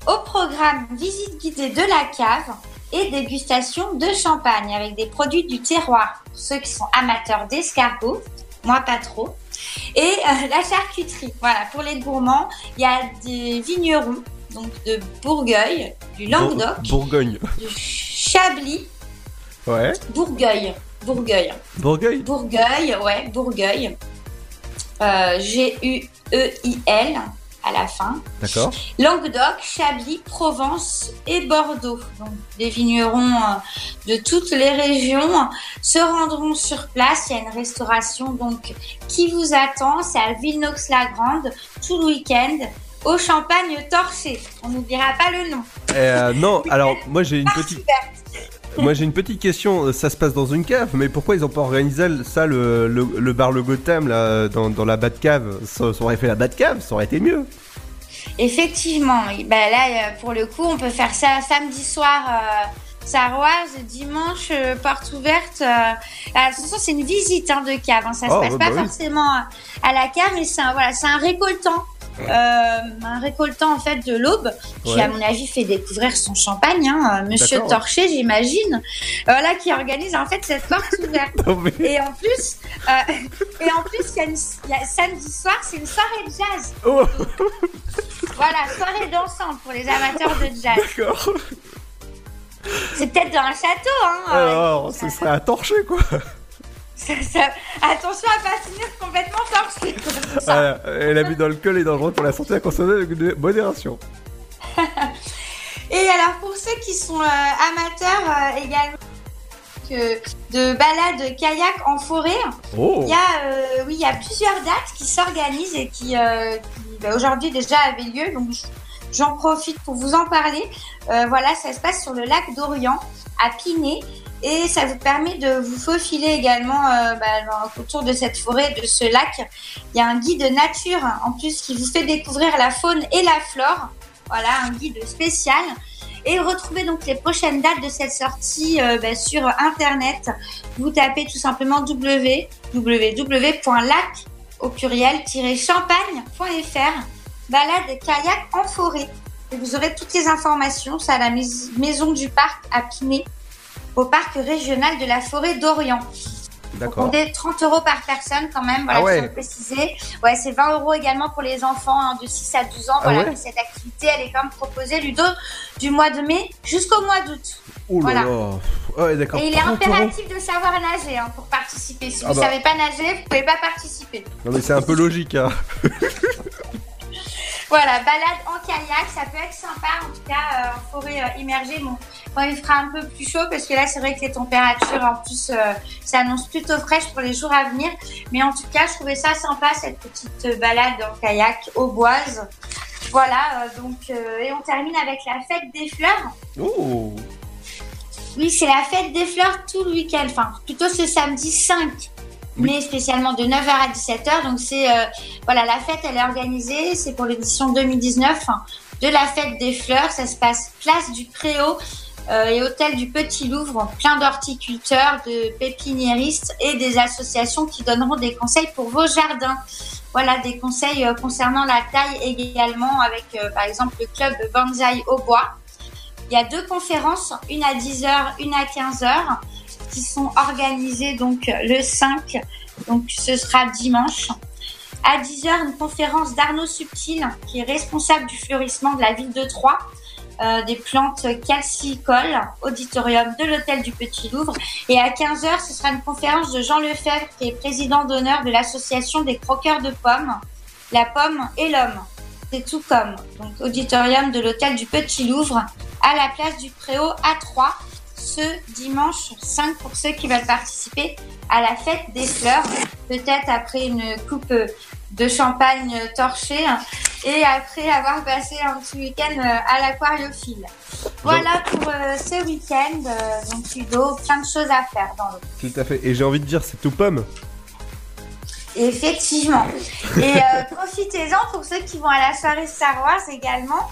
Au programme visite guidée de la cave et dégustation de champagne avec des produits du terroir. Pour ceux qui sont amateurs d'escargots, moi pas trop. Et euh, la charcuterie, voilà, pour les gourmands, il y a des vignerons, donc de Bourgueil, du Languedoc, Bour- Bourgogne. du Chablis, Ouais. Bourgueil. Bourgueil. Bourgueil. Bourgueil, ouais, Bourgueil. Euh, G-U-E-I-L à la fin. D'accord. Languedoc, Chablis, Provence et Bordeaux. Donc, des vignerons euh, de toutes les régions se rendront sur place. Il y a une restauration donc qui vous attend. C'est à Villeneuve-la-Grande tout le week-end au Champagne torché. On n'oubliera pas le nom. Euh, non, alors moi j'ai une petite. Moi j'ai une petite question, Euh, ça se passe dans une cave, mais pourquoi ils ont pas organisé ça, le, le, le bar Le Gotham, là, dans, dans la Batcave ça, ça aurait fait la Batcave, ça aurait été mieux. Effectivement, bah là, euh, pour le coup, on peut faire ça samedi soir. Euh, Sarroise, dimanche, euh, porte ouverte. Euh, attention, c'est une visite hein, de cave. hein. Ça Oh, se passe pas bah oui. forcément à, à la cave, mais c'est un, voilà, c'est un récoltant. Euh, un récoltant en fait de l'aube qui Ouais. à mon avis fait découvrir son champagne hein, euh, monsieur. Torché j'imagine voilà qui organise en fait cette porte ouverte et en plus euh, et en plus il y a une, il y a- samedi soir c'est une soirée de jazz Oh. voilà, soirée dansante pour les amateurs de jazz. D'accord. C'est peut-être dans un château, hein. euh, Alors, ce serait à torcher quoi. Ça- ça- Attention à pas finir complètement torché. Voilà, et l'abus d'alcool est dangereux pour la santé à consommer avec de- modération. Et alors pour ceux qui sont euh, amateurs euh, également que de balade kayak en forêt, Oh. il y a euh, oui il y a plusieurs dates qui s'organisent et qui, euh, qui, bah, aujourd'hui déjà avaient lieu donc j'en profite pour vous en parler. Euh, voilà ça se passe sur le lac d'Orient à Pinet et ça vous permet de vous faufiler également euh, bah, autour de cette forêt, de ce lac. Il y a un guide nature hein, en plus qui vous fait découvrir la faune et la flore. Voilà, un guide spécial. Et retrouvez donc les prochaines dates de cette sortie euh, bah, sur internet. Vous tapez tout simplement www, www.lac au pluriel balade kayak en forêt. Et vous aurez toutes les informations. C'est à la mais- maison du parc à Pinet, au parc régional de la forêt d'Orient. D'accord. On est 30 euros par personne quand même, voilà, Ah ouais. préciser. Ouais, c'est 20 euros également pour les enfants hein, de 6 à 12 ans. Ah voilà, ouais cette activité, elle est quand même proposée, Ludo, du mois de mai jusqu'au mois d'août. Là Voilà. là. Ouais, d'accord. Et il est 30 euros. impératif de savoir nager hein, pour participer. Si Ah vous bah. savez pas nager, vous pouvez pas participer. Non mais c'est un peu logique hein. Voilà, balade en kayak, ça peut être sympa en tout cas euh, en forêt euh, immergée. Bon, quand il fera un peu plus chaud, parce que là c'est vrai que les températures en plus euh, s'annoncent plutôt fraîches pour les jours à venir. Mais en tout cas, je trouvais ça sympa cette petite balade en kayak au boise. Voilà, donc et on termine avec la fête des fleurs. Oui, c'est la fête des fleurs tout le week-end, enfin plutôt ce samedi 5 mais spécialement de 9h à 17h. Donc c'est euh, voilà, la fête elle est organisée, c'est pour l'édition 2019, hein, de la fête des fleurs. Ça se passe place du Préau euh, et hôtel du Petit Louvre, plein d'horticulteurs, de pépiniéristes et des associations qui donneront des conseils pour vos jardins. Voilà, des conseils euh, concernant la taille également avec, par exemple, le club Banzai au bois. Il y a deux conférences, une à 10h, une à 15h, qui sont organisées donc le 5, donc ce sera dimanche. À 10h, une conférence d'Arnaud Subtil, qui est responsable du fleurissement de la ville de Troyes, euh, des plantes calcicoles, auditorium de l'hôtel du Petit Louvre. Et à 15h, ce sera une conférence de Jean Lefebvre, qui est président d'honneur de l'association des croqueurs de pommes, la pomme et l'homme. C'est tout comme. Donc, auditorium de l'hôtel du Petit Louvre, à la place du Préau à 3 ce dimanche 5 pour ceux qui veulent participer à la fête des fleurs. Peut-être après une coupe de champagne torchée et après avoir passé un petit week-end euh, à l'aquariophile. Voilà pour euh, ce week-end. Euh, donc Ludo, plein de choses à faire dans l'eau. Tout à fait. Et j'ai envie de dire, c'est tout pomme. Effectivement. Et euh, profitez-en pour ceux qui vont à la soirée Star Wars également.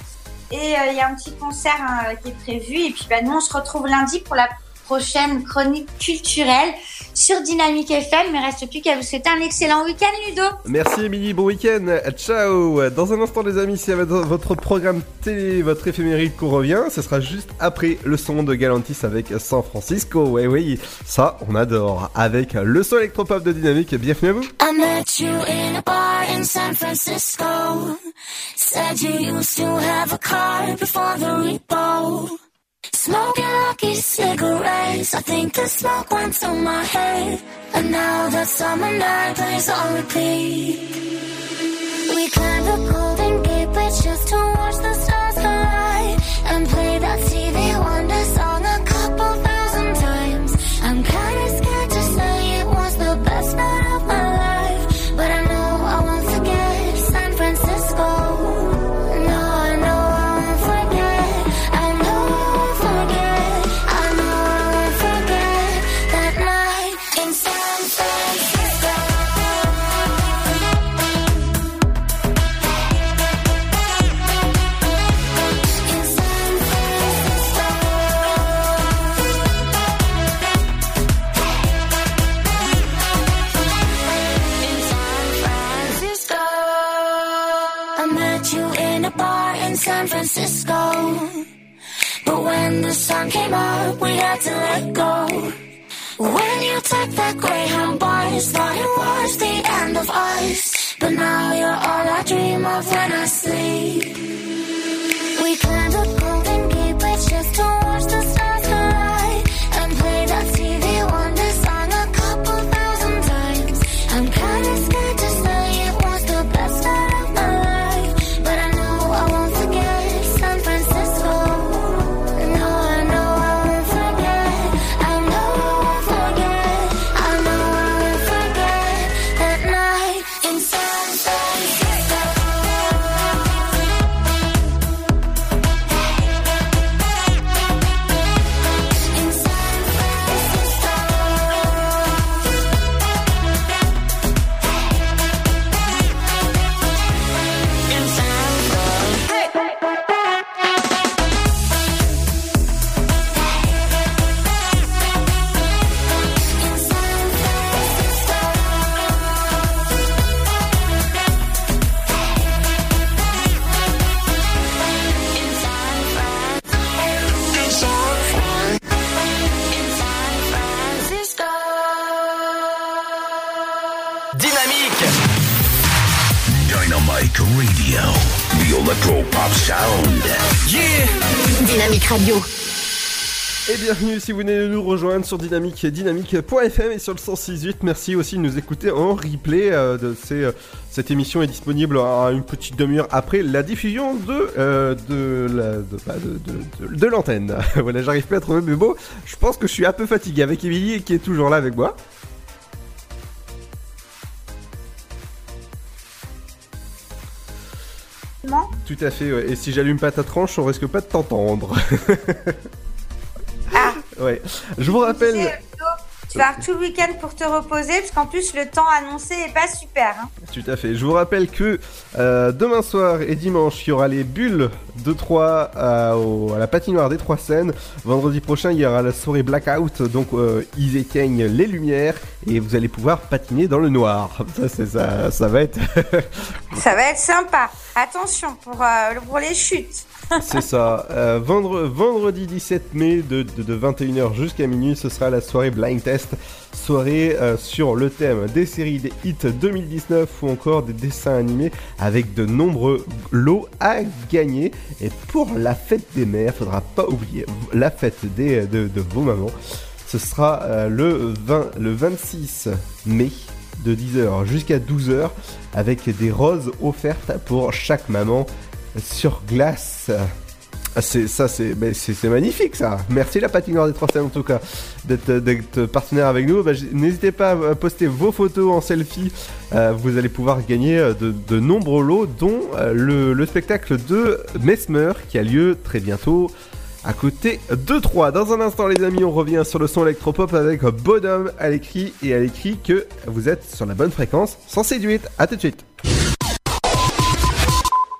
Et euh, il y a un petit concert hein, qui est prévu. Et puis bah, nous, on se retrouve lundi pour la prochaine chronique culturelle sur Dynamique FM. Il ne reste plus qu'à vous souhaiter un excellent week-end, Ludo. Merci Émilie, bon week-end, ciao Dans un instant les amis, c'est votre votre programme télé, votre éphéméride qu'on revient, ce sera juste après le son de Galantis avec San Francisco, ouais oui, ça on adore, avec le son électropop de Dynamique, bienvenue à vous I met you in a bar in San Francisco. Said you used to have a car before the repo. Smoking lucky cigarettes. I think the smoke went to my head. And now that summer night plays on repeat. We climbed the Golden Gate Bridge just to watch the stars collide. And play that TV Wonder bienvenue si vous venez de nous rejoindre sur Dynamique, dynamique.fm et sur le 106.8. Merci aussi de nous écouter en replay. euh, de ces, euh, cette émission est disponible à une petite demi-heure après la diffusion de, euh, de, la- de, bah, de- l'antenne. voilà, j'arrive pas à trouver mes mots. Je pense que je suis un peu fatigué avec Émilie qui est toujours là avec moi. Non Tout à fait, ouais. et si j'allume pas ta tranche, on risque pas de t'entendre. Ouais. Je vous rappelle. Tu vas avoir tout le week-end pour te reposer, parce qu'en plus, le temps annoncé est pas super. hein. Tout à fait. Je vous rappelle que euh, demain soir et dimanche, il y aura les bulles de 3 à, au- à la patinoire des Trois Seines. Vendredi prochain, il y aura la soirée Blackout. Donc, euh, ils éteignent les lumières et vous allez pouvoir patiner dans le noir. Ça, ça, ça va être. Ça va être sympa. Attention pour, euh, pour les chutes. C'est ça. Euh, vendre- vendredi 17 mai de, de- de 21h jusqu'à minuit, ce sera la soirée Blind Test. Soirée euh, sur le thème des séries, des hits 2019 ou encore des dessins animés avec de nombreux lots à gagner. Et pour la fête des mères, faudra pas oublier la fête de, vos mamans. Ce sera le, 20, le 26 mai de 10h jusqu'à 12h avec des roses offertes pour chaque maman sur glace. Ah, C'est magnifique ça. Merci la patinoire des trois Seines en tout cas d'être partenaire avec nous. Bah, N'hésitez pas à poster vos photos en selfie. Euh, vous allez pouvoir gagner euh, de, de nombreux lots, dont euh, le, le spectacle de Mesmer qui a lieu très bientôt à côté de Troyes. Dans un instant, les amis, on revient sur le son électropop avec Bonhomme à l'écrit et à l'écrit que vous êtes sur la bonne fréquence. Sans séduite, à tout de suite.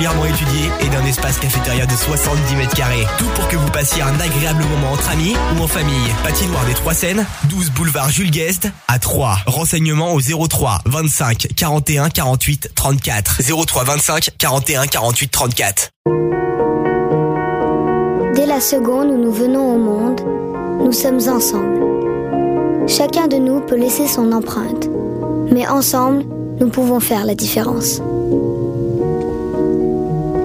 étudiée et d'un espace cafétéria de 70 mètres carrés. Tout pour que vous passiez un agréable moment entre amis ou en famille. Patinoire des Trois Seines, 12 boulevard Jules Guest à 3. Renseignements au 03 25 41 48 34. 03 25 41 48 34. Dès la seconde où nous venons au monde, nous sommes ensemble. Chacun de nous peut laisser son empreinte, mais ensemble, nous pouvons faire la différence.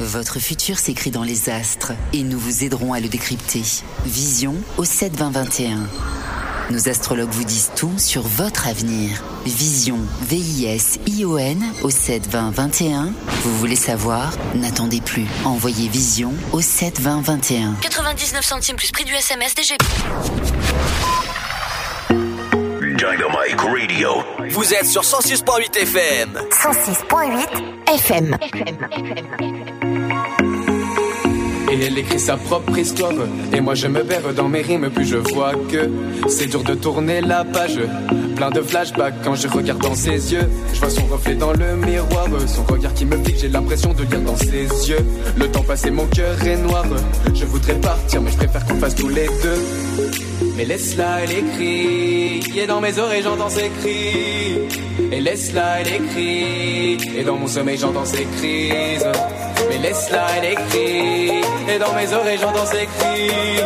Votre futur s'écrit dans les astres et nous vous aiderons à le décrypter. Vision au 72021. Nos astrologues vous disent tout sur votre avenir. Vision, V-I-S-I-O-N au 72021. Vous voulez savoir? N'attendez plus. Envoyez Vision au 72021. 99 centimes plus prix du SMS DGP. Dynamite Radio. Vous êtes sur 106.8 FM. 106.8 FM. Et elle écrit sa propre histoire. Et moi je me perds dans mes rimes. Puis je vois que c'est dur de tourner la page. Plein de flashbacks quand je regarde dans ses yeux. Je vois son reflet dans le miroir. Son regard qui me pique J'ai l'impression de lire dans ses yeux. Le temps passé mon cœur est noir. Je voudrais partir mais je préfère qu'on fasse tous les deux. Mais laisse-la elle écrit. Et dans mes oreilles j'entends ses cris. Et laisse-la elle écrit. Et dans mon sommeil j'entends ses crises. Mais laisse-la, elle écrit. Et dans mes oreilles, j'entends ses cris.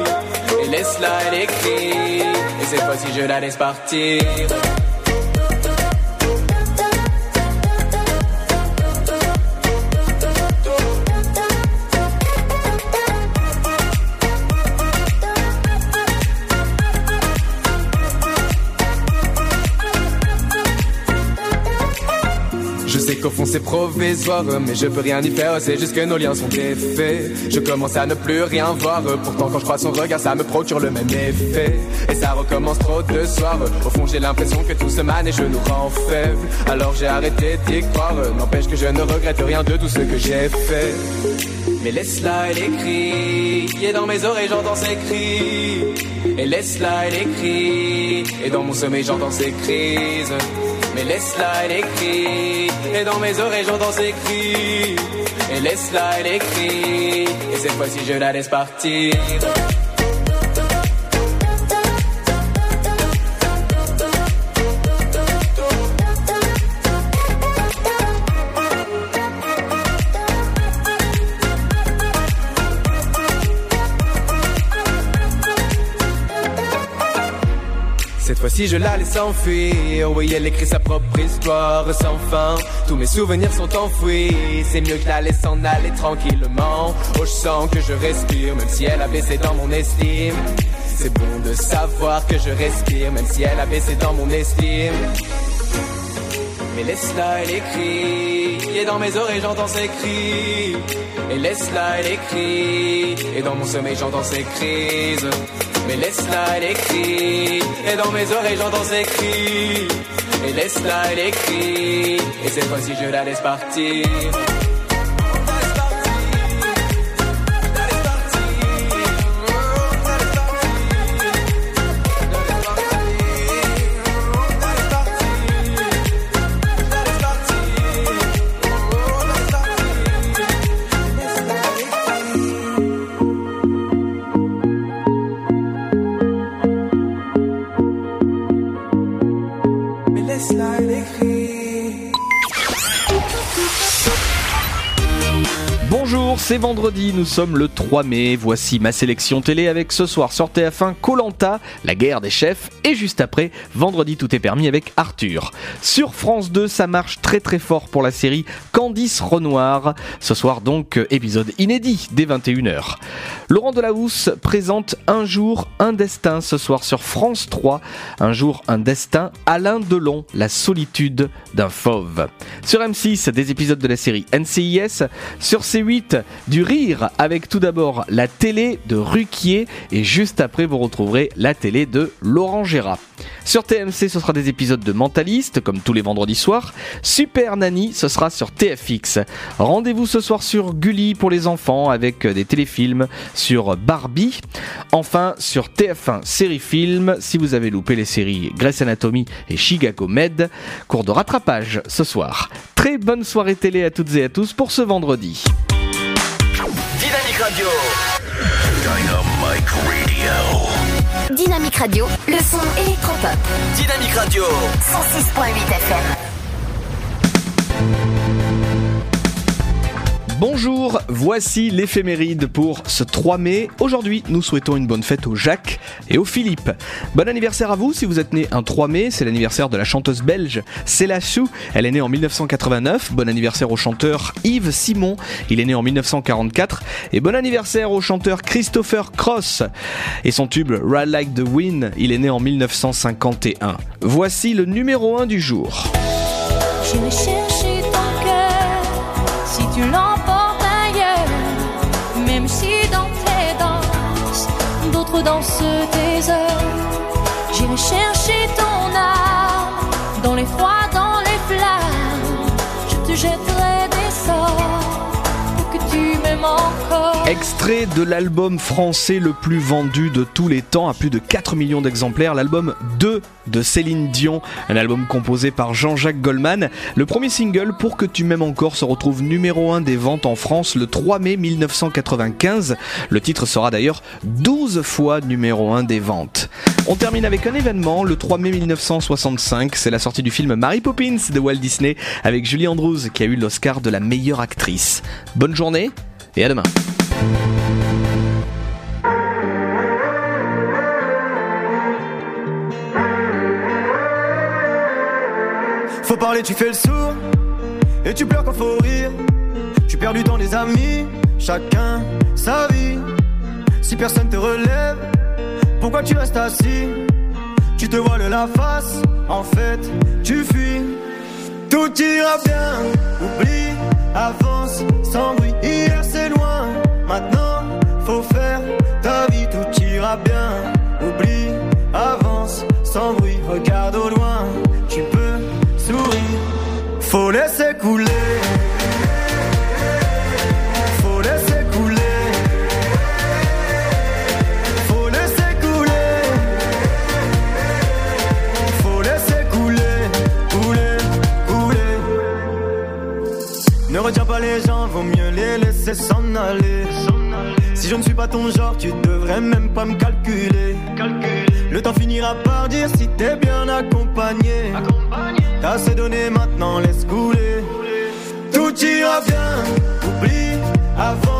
Et laisse-la, elle écrit. Et cette fois-ci, je la laisse partir. Qu'au fond c'est provisoire, mais je peux rien y faire, c'est juste que nos liens sont défaits. Je commence à ne plus rien voir, pourtant quand je crois son regard, ça me procure le même effet. Et ça recommence trop de soirs, au fond j'ai l'impression que tout se manège nous rend faibles. Alors j'ai arrêté d'y croire, n'empêche que je ne regrette rien de tout ce que j'ai fait. Mais laisse-la, elle écrit, et dans mes oreilles j'entends ses cris. Et laisse-la, elle écrit, et dans mon sommeil j'entends ses crises. Mais laisse-la, elle écrit, et dans mes oreilles j'entends ses cris. Et laisse-la, elle écrit, et cette fois-ci je la laisse partir. Fois-ci je la laisse s'enfuir Oui elle écrit sa propre histoire sans fin Tous mes souvenirs sont enfouis C'est mieux que la laisse s'en aller tranquillement Oh je sens que je respire Même si elle a baissé dans mon estime C'est bon de savoir que je respire Même si elle a baissé dans mon estime mais laisse-la, elle écrit, et dans mes oreilles j'entends ses cris. Et laisse-la, elle écrit, et dans mon sommeil j'entends ses crises. Mais laisse-la, elle écrit, et dans mes oreilles j'entends ses cris. Et laisse-la, elle écrit, et cette fois-ci je la laisse partir. C'est vendredi, nous sommes le 3 mai. Voici ma sélection télé avec ce soir sur TF1 Colanta, la guerre des chefs, et juste après, vendredi tout est permis avec Arthur. Sur France 2, ça marche très très fort pour la série Candice Renoir. Ce soir donc, épisode inédit dès 21h. Laurent Delahousse présente Un jour, un destin ce soir sur France 3. Un jour, un destin, Alain Delon, la solitude d'un fauve. Sur M6, des épisodes de la série NCIS. Sur C8, du rire avec tout d'abord la télé de Ruquier et juste après vous retrouverez la télé de Laurent Gérard. Sur TMC, ce sera des épisodes de Mentaliste comme tous les vendredis soirs. Super Nanny, ce sera sur TFX. Rendez-vous ce soir sur Gulli pour les enfants avec des téléfilms sur Barbie. Enfin, sur TF1 Série Film, si vous avez loupé les séries Grey's Anatomy et Chicago Med, cours de rattrapage ce soir. Très bonne soirée télé à toutes et à tous pour ce vendredi. Dynamique Radio. Dynamic Radio. Dynamique Radio, le son électropop. Dynamique Radio. 106.8 FM. Bonjour, voici l'éphéméride pour ce 3 mai. Aujourd'hui, nous souhaitons une bonne fête au Jacques et au Philippe. Bon anniversaire à vous si vous êtes né un 3 mai, c'est l'anniversaire de la chanteuse belge Céla Chou. Elle est née en 1989. Bon anniversaire au chanteur Yves Simon, il est né en 1944. Et bon anniversaire au chanteur Christopher Cross et son tube Ride Like the Wind, il est né en 1951. Voici le numéro 1 du jour. Dansent tes heures. J'irai chercher Extrait de l'album français le plus vendu de tous les temps, à plus de 4 millions d'exemplaires, l'album 2 de Céline Dion, un album composé par Jean-Jacques Goldman. Le premier single, Pour que tu m'aimes encore, se retrouve numéro 1 des ventes en France le 3 mai 1995. Le titre sera d'ailleurs 12 fois numéro 1 des ventes. On termine avec un événement, le 3 mai 1965, c'est la sortie du film Mary Poppins de Walt Disney avec Julie Andrews qui a eu l'Oscar de la meilleure actrice. Bonne journée et à demain. Faut parler, tu fais le sourd. Et tu pleures quand faut rire. Tu perds du temps des amis. Chacun sa vie. Si personne te relève, pourquoi tu restes assis? Tu te voiles la face. En fait, tu fuis. Tout ira bien. Oublie, avance sans bruit. Hier c'est loin. Maintenant, faut faire ta vie. Tout ira bien. Oublie, avance sans bruit. Regarde au loin. Tu peux sourire. Faut laisser couler. Faut laisser couler. Faut laisser couler. Faut laisser couler, couler, couler. Ne retiens pas les gens, vaut mieux les laisser s'en aller. Si je ne suis pas ton genre, tu devrais même pas me calculer. Le temps finira par dire si t'es bien accompagné. T'as assez donné, maintenant laisse couler. Tout ira bien, oublie, avance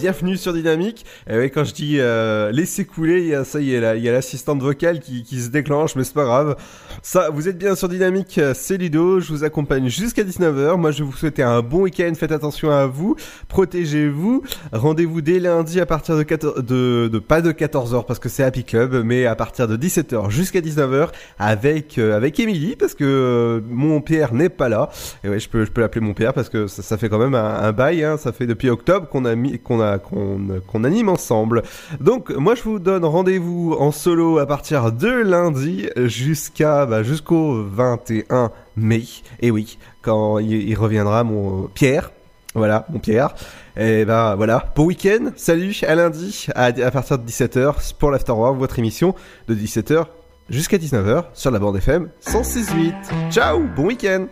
bienvenue sur Dynamique. Et oui, quand je dis euh, Laissez couler, ça y est, il y a l'assistante vocale qui, qui se déclenche, mais c'est pas grave. Ça, vous êtes bien sur Dynamique, euh, c'est Ludo, je vous accompagne jusqu'à 19h. Moi, je vous souhaiter un bon week-end, faites attention à vous, protégez-vous. Rendez-vous dès lundi à partir de 14, de, pas de 14h parce que c'est Happy Club, mais à partir de 17h jusqu'à 19h avec euh, avec Émilie parce que euh, mon père n'est pas là. Et ouais, je peux je peux l'appeler mon père parce que ça, fait quand même un, un bail. Hein, ça fait depuis octobre qu'on a mis qu'on a qu'on qu'on anime ensemble. Donc moi je vous donne rendez-vous en solo à partir de lundi jusqu'à bah, jusqu'au 21 mai. Et oui, quand il, il reviendra mon Pierre. Voilà, mon Pierre. Et ben voilà, bon week-end, salut, à lundi, à, à partir de 17h pour l'Afterwork, votre émission de 17h jusqu'à 19h sur la bande FM 106.8. Ciao, bon week-end